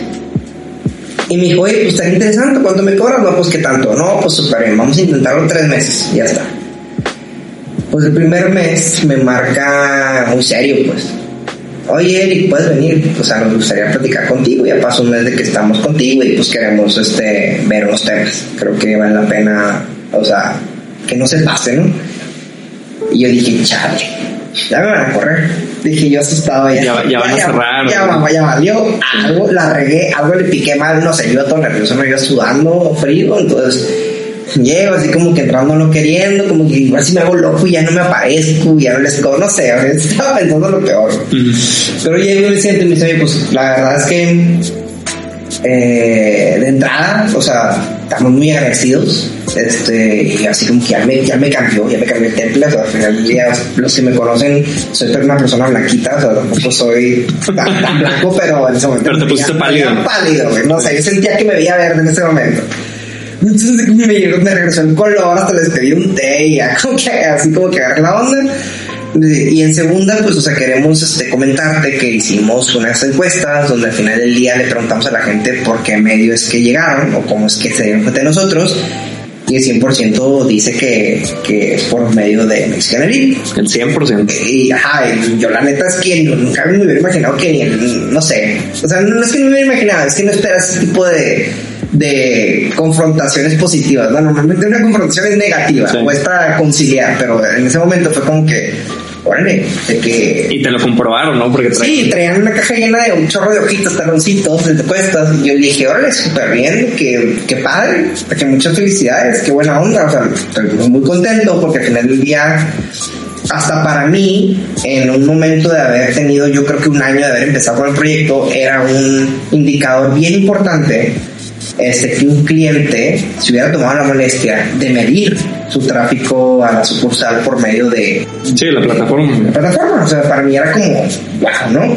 Y me dijo, oye, pues está interesante, ¿cuánto me cobras? No, pues qué tanto. No, pues súper bien, vamos a intentarlo tres meses, ya está. Pues el primer mes me marca muy serio, pues. Oye, Eric, puedes venir. O sea, nos gustaría platicar contigo. Ya pasó un mes de que estamos contigo y pues queremos este, ver unos temas. Creo que vale la pena, o sea, que no se pase, ¿no? Y yo dije, chale, ya me van a correr Dije yo asustado ya. Ya, ya van a cerrar. Ya, ya valió. Algo la regué, algo le piqué mal, no sé, yo todo nervioso, me iba sudando, frío, entonces llego así como que entrando no queriendo, como que igual si me hago loco y ya no me aparezco, ya no les no sé, estaba pensando lo peor. Pero llego y me siento y me dice, pues la verdad es que eh, de entrada, o sea, estamos muy agradecidos. Este, y así como que ya me, ya me cambió, ya me cambió el temple. O sea, al final del día, los que me conocen, soy una persona blanquita, o sea, tampoco soy tan, blanco, pero en ese momento. Pero te pusiste pálido. Pálido, No sé, yo sentía que me veía verde en ese momento. Entonces me, me regresó el color, hasta les pedí un té y ya, como que, así como que agarré la onda. Y en segunda, pues, o sea, queremos este, comentarte que hicimos unas encuestas donde al final del día le preguntamos a la gente por qué medio es que llegaron o cómo es que se dieron cuenta de nosotros. Y el 100% dice que, que es por medio de Mexican Elite. El 100%. Y, ajá, yo la neta es que nunca me hubiera imaginado que no sé. O sea, no es que no me hubiera imaginado, es que no esperas ese tipo de, de confrontaciones positivas. ¿no? Normalmente una confrontación es negativa, o es para conciliar, pero en ese momento fue como que órale, de que... Y te lo comprobaron, ¿no? Porque Sí, traían una caja llena de un chorro de hojitas, taloncitos, de cuestas, y yo le dije, órale, súper bien, que, que padre, que muchas felicidades, qué buena onda, o sea, estoy muy contento porque al final del día hasta para mí, en un momento de haber tenido, yo creo que un año de haber empezado con el proyecto, era un indicador bien importante este, que un cliente se hubiera tomado la molestia de medir su tráfico a la sucursal por medio de... Sí, la plataforma. La plataforma, o sea, para mí era como, wow, ¿no?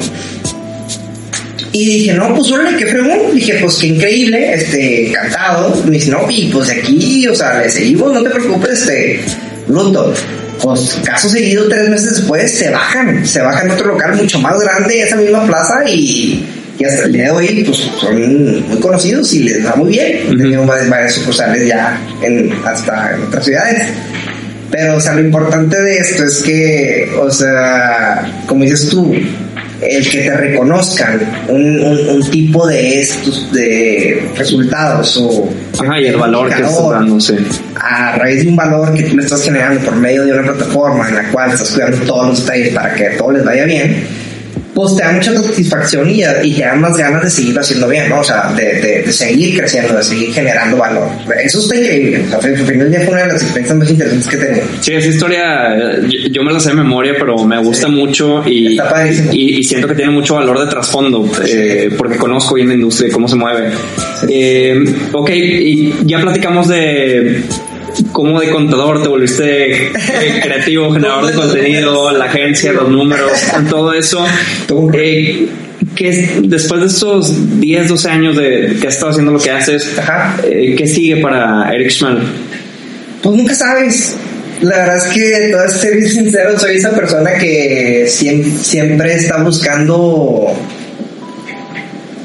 Y dije, no, pues órale, qué fregón. Dije, pues qué increíble, este, encantado. Me dice, no, y pues aquí, o sea, le seguimos, no te preocupes, este, Luto. Pues caso seguido, tres meses después, se bajan, se bajan a otro local mucho más grande, esa misma plaza, y, y hasta el día de hoy, pues son muy conocidos y les va muy bien. Han tenido varias, varias sucursales ya en, hasta en otras ciudades. Pero, o sea, lo importante de esto es que, o sea, como dices tú, el que te reconozcan un, un, un tipo de estos de resultados o Ajá, y el valor que estás dando, sí. a raíz de un valor que tú le estás generando por medio de una plataforma en la cual estás cuidando todos los detalles para que todo les vaya bien, pues te da mucha satisfacción y, y te da más ganas de seguirlo haciendo bien, ¿no? O sea, de, de, de seguir creciendo, de seguir generando valor. Eso está increíble. O sea, al final día fue una de las experiencias más interesantes que tenido. Sí, esa historia yo, yo me la sé de memoria, pero me gusta Sí. mucho y, y, y siento que tiene mucho valor de trasfondo, eh, porque conozco bien la industria y cómo se mueve. Eh, ok, y ya platicamos de cómo de contador te volviste eh, creativo, generador de contenido, la agencia, los números, todo eso. Eh, que es- después de estos 10, 12 años de que has estado haciendo lo que haces, eh, ¿qué sigue para Eric Schmal? Pues nunca sabes. La verdad es que, todo ser bien sincero, soy esa persona que siempre, siempre está buscando,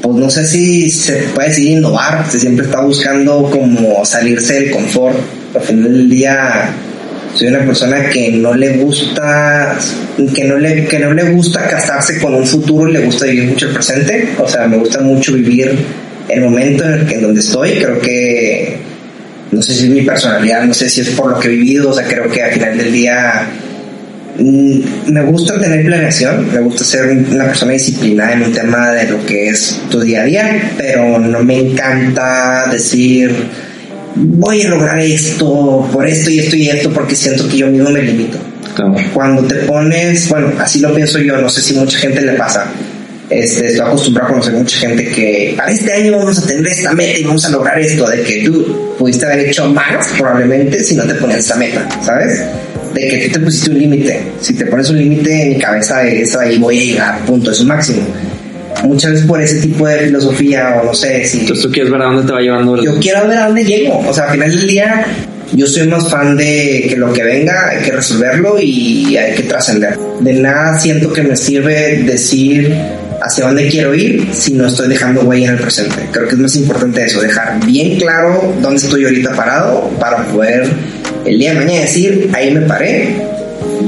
pues no sé si se puede decir innovar, siempre está buscando como salirse del confort. Al final del día, soy una persona que no le gusta, que no le, que no le gusta casarse con un futuro, le gusta vivir mucho el presente. O sea, me gusta mucho vivir el momento en el que en donde estoy. Creo que no sé si es mi personalidad, no sé si es por lo que he vivido, o sea, creo que al final del día mm, me gusta tener planeación, me gusta ser una persona disciplinada en un tema de lo que es tu día a día, pero no me encanta decir voy a lograr esto por esto y esto y esto porque siento que yo mismo me limito. Claro. Cuando te pones, bueno, así lo pienso yo, no sé si mucha gente le pasa. Este, estoy acostumbrado a conocer mucha gente que para este año vamos a tener esta meta y vamos a lograr esto, de que tú pudiste haber hecho más probablemente si no te ponías esa meta, ¿sabes? De que tú te pusiste un límite. Si te pones un límite en mi cabeza es ahí voy a llegar, punto, es un máximo. Muchas veces por ese tipo de filosofía o no sé si Entonces tú quieres ver a dónde te va llevando el... yo quiero ver a dónde llego. O sea, al final del día, yo soy más fan de que lo que venga hay que resolverlo y hay que trascender. De nada siento que me sirve decir hacia dónde quiero ir si no estoy dejando huella en el presente. Creo que es más importante eso, dejar bien claro dónde estoy ahorita parado para poder el día de mañana decir, ahí me paré.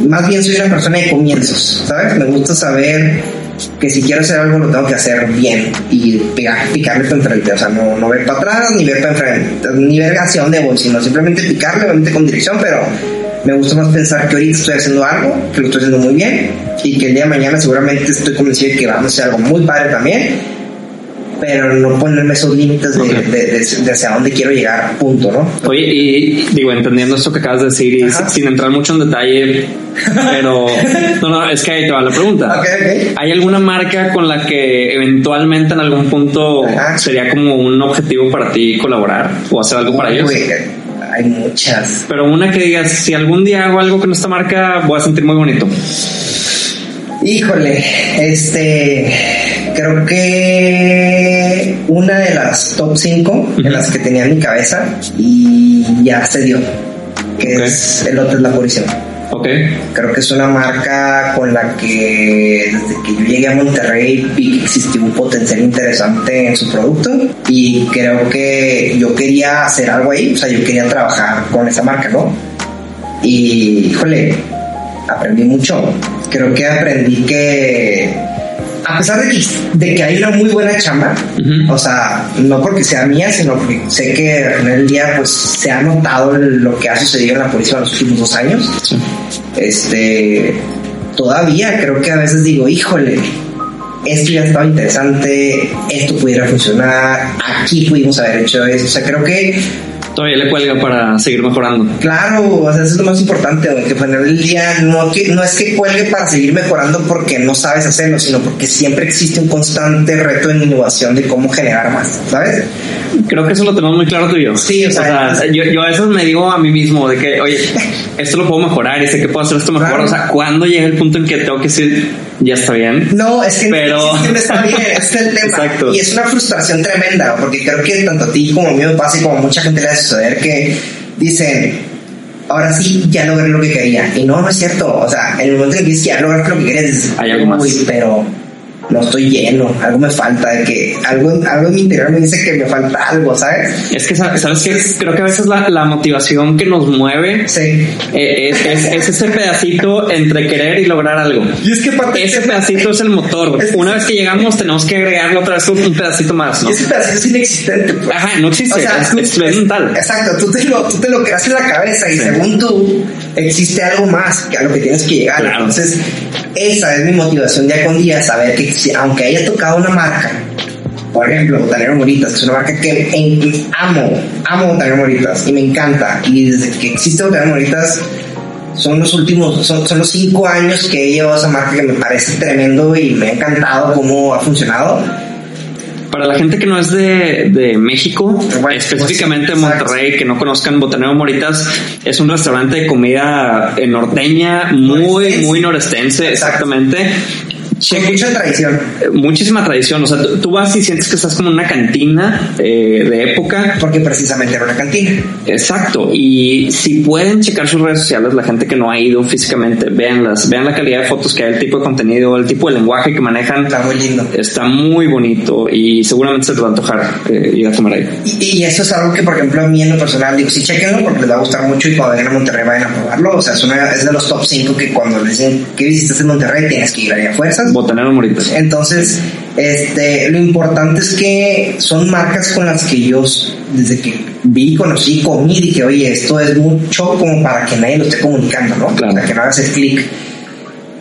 Más bien soy una persona de comienzos, ¿sabes? Me gusta saber que si quiero hacer algo lo tengo que hacer bien y picar, picarle para enfrente, o sea, no, no ver para atrás ni ver para enfrente, ni ver hacia dónde voy, sino simplemente picarle, obviamente con dirección, pero me gusta más pensar que ahorita estoy haciendo algo, que lo estoy haciendo muy bien y que el día de mañana seguramente estoy convencido de que vamos a hacer algo muy padre también, pero no ponerme esos límites de, Ok. de, de- de hacia dónde quiero llegar, punto, ¿no? Oye, y digo, entendiendo esto que acabas de decir y Ajá. sin entrar mucho en detalle, pero no, no, es que ahí te va la pregunta. Ok, ok. ¿Hay alguna marca con la que eventualmente en algún punto Ajá. sería como un objetivo para ti colaborar o hacer algo para ellos? Güey, hay muchas. Pero una que digas, si algún día hago algo con esta marca, voy a sentir muy bonito. Híjole, este, creo que una de las top 5 de Ujú. las que tenía en mi cabeza y ya se dio, que es el Hotel La Purísima. Ok. Creo que es una marca con la que desde que yo llegué a Monterrey vi que existía un potencial interesante en su producto y creo que yo quería hacer algo ahí, o sea, yo quería trabajar con esa marca, ¿no? Y, híjole, aprendí mucho. Creo que aprendí que, a pesar de que, de que hay una muy buena chamba, o sea, no porque sea mía, sino porque sé que al final del día, pues se ha notado lo que ha sucedido en la policía en los últimos dos años. Sí. este todavía creo que a veces digo híjole esto ya estaba interesante esto pudiera funcionar aquí pudimos haber hecho eso o sea creo que Todavía le cuelga para seguir mejorando. claro o eso es lo más importante que final del día no, que, no es que cuelgue para seguir mejorando porque no sabes hacerlo sino porque siempre existe un constante reto en innovación de cómo generar más sabes creo que eso lo tenemos muy claro tú y yo. Sí, o sea, yo, yo, a veces me digo a mí mismo de que, oye, esto lo puedo mejorar y sé que puedo hacer esto mejor. O sea, ¿cuándo llega el punto en que tengo que decir, ya está bien? No, es que pero... no está bien, es el tema. Exacto. Y es una frustración tremenda, porque creo que tanto a ti como a mí me pasa y como a mucha gente le suceder que dicen, ahora sí, ya logré lo que quería. Y no, no es cierto. O sea, en el momento en que dices, ya lograste lo que querías, hay algo más. pero no estoy lleno, algo me falta, de que algo, algo en mi interior me dice que me falta algo, ¿sabes? Es que, ¿sabes qué? Creo que a veces la, la motivación que nos mueve sí. Eh, es, es, ese pedacito entre querer y lograr algo. Y es que ese pedacito es el motor. Una vez que llegamos tenemos que agregarle otra vez un pedacito más, ¿no? Ese pedacito es inexistente. Pues. Ajá, no existe, es, mental. Exacto, tú te, lo, tú te lo creas en la cabeza y según tú existe algo más que a lo que tienes que llegar. Entonces, esa es mi motivación día con día, saber que aunque haya tocado una marca, por ejemplo, Botanero Moritas, es una marca que amo, amo Botanero Moritas y me encanta. Y desde que existe Botanero Moritas, son los últimos, son, son los cinco años que he llevado esa marca que me parece tremendo y me ha encantado cómo ha funcionado. Para la gente que no es de, de México, específicamente Monterrey, que no conozcan Botanero Moritas, es un restaurante de comida norteña, muy, muy norestense, exactamente mucha tradición. Muchísima tradición. O sea, tú, vas y sientes que estás como en una cantina eh, de época. Porque precisamente era una cantina. Exacto. Y si pueden checar sus redes sociales, la gente que no ha ido físicamente, véanlas, vean la calidad de fotos que hay, el tipo de contenido, el tipo de lenguaje que manejan. Está muy lindo. Está muy bonito y seguramente se te va a antojar eh, ir a tomar ahí. Y, eso es algo que, por ejemplo, a mí en lo personal digo, sí, chequenlo porque les va a gustar mucho y cuando vengan a Monterrey vayan a probarlo. O sea, es, una, es de los top 5 que cuando les dicen que visitas en Monterrey tienes que ir ahí a fuerzas. Botanero Moritas. Entonces, este, lo importante es que son marcas con las que yo, desde que vi, conocí, comí, dije, oye, esto es mucho como para que nadie lo esté comunicando, ¿no? Para que no hagas el clic.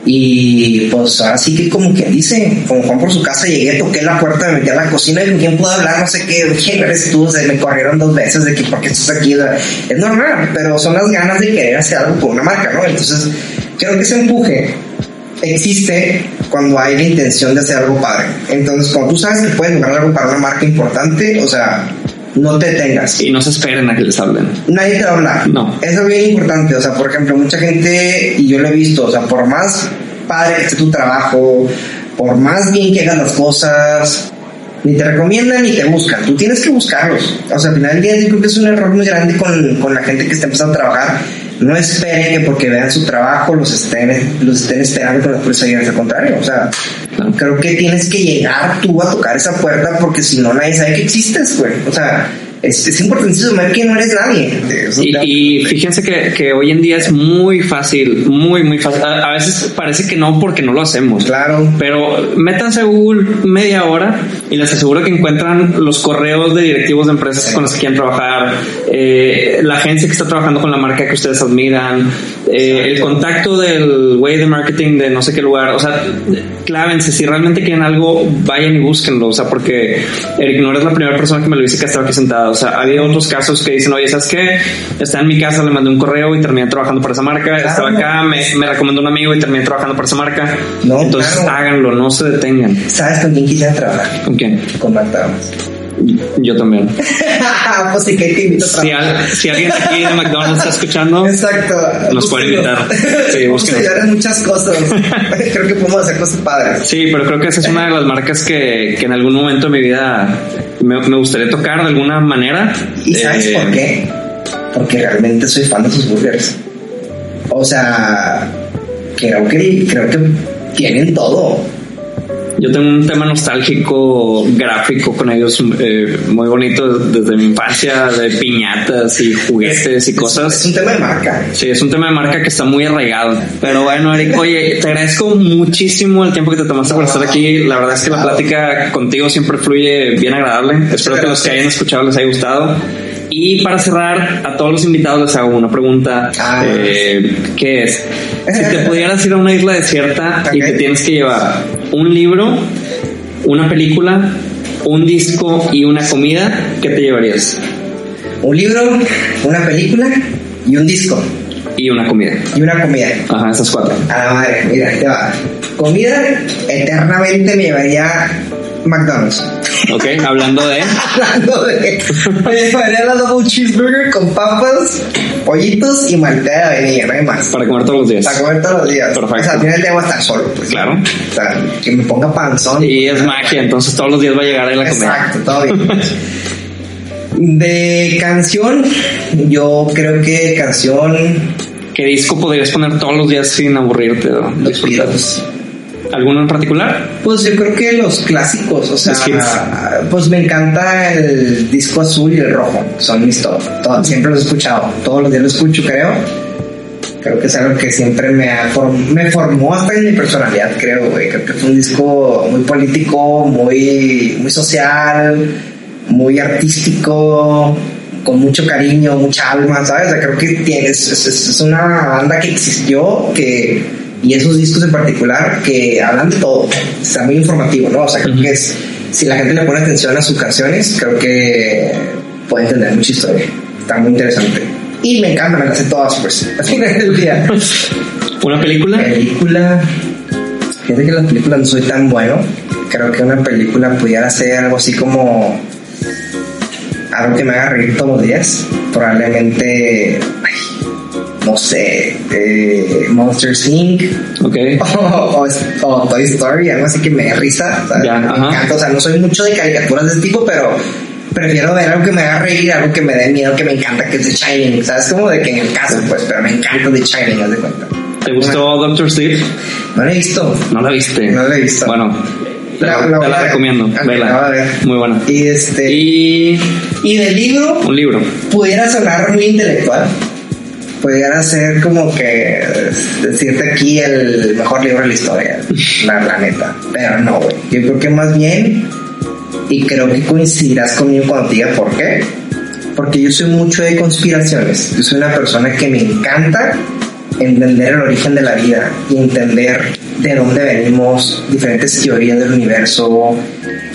Y pues ahora sí que como que dice, como Juan por su casa llegué, toqué la puerta, me metí a la cocina y quién pudo hablar, no sé qué, quién eres tú, se me corrieron dos veces de que porque estás aquí, es normal, pero son las ganas de querer hacer algo con una marca, ¿no? Entonces, creo que ese empuje existe cuando hay la intención de hacer algo padre. Entonces, cuando tú sabes que puedes lograr algo para una marca importante, o sea, no te detengas. Y no se esperen a que les hablen. Nadie te va a hablar. No. Eso es bien importante. O sea, por ejemplo, mucha gente, y yo lo he visto, o sea, por más padre que esté tu trabajo, por más bien que hagas las cosas, ni te recomiendan ni te buscan. Tú tienes que buscarlos. O sea, al final del día, yo creo que es un error muy grande con, con la gente que está empezando a trabajar no esperen que porque vean su trabajo los estén, los estén esperando con las puertas Al contrario, o sea, creo que tienes que llegar tú a tocar esa puerta porque si no nadie sabe que existes, güey. O sea, es, es importantísimo ver que no eres nadie. Y, fíjense que, que, hoy en día es muy fácil, muy, muy fácil. A, veces parece que no porque no lo hacemos. Claro. Pero métanse a Google media hora y les aseguro que encuentran los correos de directivos de empresas con las que quieren trabajar, eh, la agencia que está trabajando con la marca que ustedes admiran, eh, el contacto del way de marketing de no sé qué lugar. O sea, clávense. Si realmente quieren algo, vayan y búsquenlo. O sea, porque Eric no eres la primera persona que me lo dice que estaba aquí sentado o sea, había otros casos que dicen, oye, ¿sabes qué? Está en mi casa, le mandé un correo y terminé trabajando por esa marca. Estaba acá, me, me, recomendó un amigo y terminé trabajando por esa marca. No, Entonces háganlo, no se detengan. ¿Sabes con quién quisiera trabajar? ¿Con quién? Con McDonald's. Yo también. pues sí, que te invito a si, si, alguien aquí de McDonald's está escuchando, Exacto. nos puede invitar. Sí, búsquenos. muchas cosas. creo que podemos hacer cosas padres. Sí, pero creo que esa es una de las marcas que, que en algún momento de mi vida me, me gustaría tocar de alguna manera. ¿Y sabes eh, por qué? Porque realmente soy fan de sus burgers. O sea, creo que, creo que tienen todo yo tengo un tema nostálgico gráfico con ellos eh, muy bonito desde mi infancia, de piñatas y juguetes y cosas. Es un tema de marca. Sí, es un tema de marca que está muy arraigado. Pero bueno, Eric, oye, te agradezco muchísimo el tiempo que te tomaste por estar aquí. La verdad es que la plática contigo siempre fluye bien agradable. Espero que los que hayan escuchado les haya gustado. Y para cerrar, a todos los invitados les hago una pregunta. Ah, eh, ¿Qué es? Si te pudieras ir a una isla desierta y te tienes que llevar un libro, una película, un disco y una comida, ¿qué te llevarías? Un libro, una película y un disco. Y una comida. Y una comida. Ajá, esas cuatro. A la madre, mira, te va. Comida, eternamente me llevaría McDonald's. Ok, hablando de. Hablando de. Me llevaría la double cheeseburger con papas, pollitos y malteada de vainilla, no hay más. Para comer todos los días. Para comer todos los días. Perfecto. O sea, al final debo estar solo, pues. Claro. O sea, que me ponga panzón. Y es magia, entonces todos los días va a llegar ahí la comida. Exacto, todo bien. De canción, yo creo que canción ¿Qué disco podrías poner todos los días sin aburrirte? o Los? Beatles. ¿Alguno en particular? Pues yo creo que los clásicos, o sea, pues me encanta el disco azul y el rojo, son mis top, todo- siempre los he escuchado, todos los días los escucho, creo. Creo que es algo que siempre me, ha form- me formó hasta en mi personalidad, creo, güey. Creo que fue un disco muy político, muy, muy social, muy artístico, con mucho cariño, mucha alma, ¿sabes? O sea, creo que tiene, es, es- es una banda que existió, que, y esos discos en particular, que hablan de todo. Está muy informativo, ¿no? O sea, creo que es, si la gente le pone atención a sus canciones, creo que puede entender mucha historia. Está muy interesante. Y me encanta, me las sé todas, pues. Al final del día. ¿Una película? Película. Fíjate que las películas no soy tan bueno. Creo que una película pudiera ser algo así como. Algo que me haga reír todos los días. Probablemente. ay, no sé. eh, Monsters Inc. Ok. O, o- o Toy Story, algo así que me dé risa. ¿sabes? Ya, me ajá. encanta. O sea, no soy mucho de caricaturas de este tipo, pero prefiero ver algo que me haga reír, algo que me dé miedo, que me encanta, que es The Shining. ¿Sabes? Como de que en el caso, pues, pero me encanta The Shining, haz de cuenta. ¿Te gustó Doctor Sleep? No la he visto. No la viste. No la he visto. Bueno, te la, La- te la la recomiendo. Vela. Muy buena. Y este. Y, Y del libro, un libro. pudiera sonar muy intelectual. Pudiera ser como que decirte aquí el mejor libro de la historia, la, la neta. Pero no, güey. Yo creo que más bien, y creo que coincidirás conmigo cuando diga por qué. Porque yo soy mucho de conspiraciones. Yo soy una persona que me encanta entender el origen de la vida y entender de dónde venimos, diferentes teorías del universo,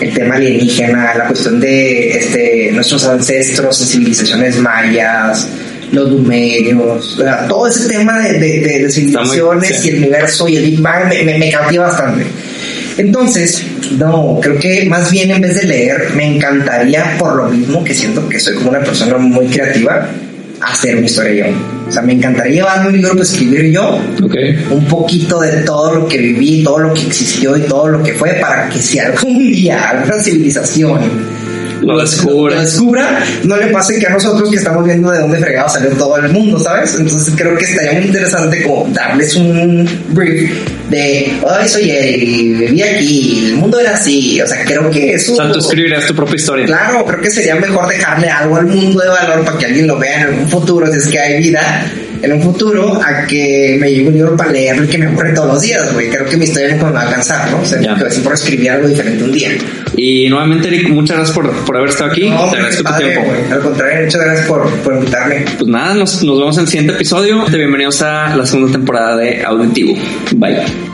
el tema alienígena, la cuestión de este, nuestros ancestros civilizaciones mayas, los sea, todo ese tema de, de- de- de civilizaciones sí. y el universo y el Big Bang me, me, me cautiva bastante. Entonces, no, creo que más bien en vez de leer, me encantaría, por lo mismo que siento que soy como una persona muy creativa, hacer una historia yo. O sea, me encantaría llevarme un libro para escribir yo, Ok. un poquito de todo lo que viví, todo lo que existió y todo lo que fue, para que si algún día alguna civilización Lo descubre. lo descubra, no le pase que a nosotros que estamos viendo de dónde fregado salió todo el mundo, ¿sabes? Entonces creo que estaría muy interesante como darles un brief de, ay, soy y viví aquí, el mundo era así, o sea, creo que eso... O sea, tú escribirás tu propia historia. Claro, creo que sería mejor dejarle algo al mundo de valor para que alguien lo vea en un futuro, si es que hay vida en un futuro, a que me lleve un libro para leerlo y que me ocurre todos los días, güey. Creo que mi historia nunca me va a alcanzar, ¿no? O sea, que siempre escribir algo diferente un día. Y nuevamente, Eric, muchas gracias por, por haber estado aquí. No, Te agradezco tu tiempo. Al contrario, muchas gracias por, por invitarme. Pues nada, nos, nos vemos en el siguiente episodio. Bienvenidos a la segunda temporada de Auditivo. Bye.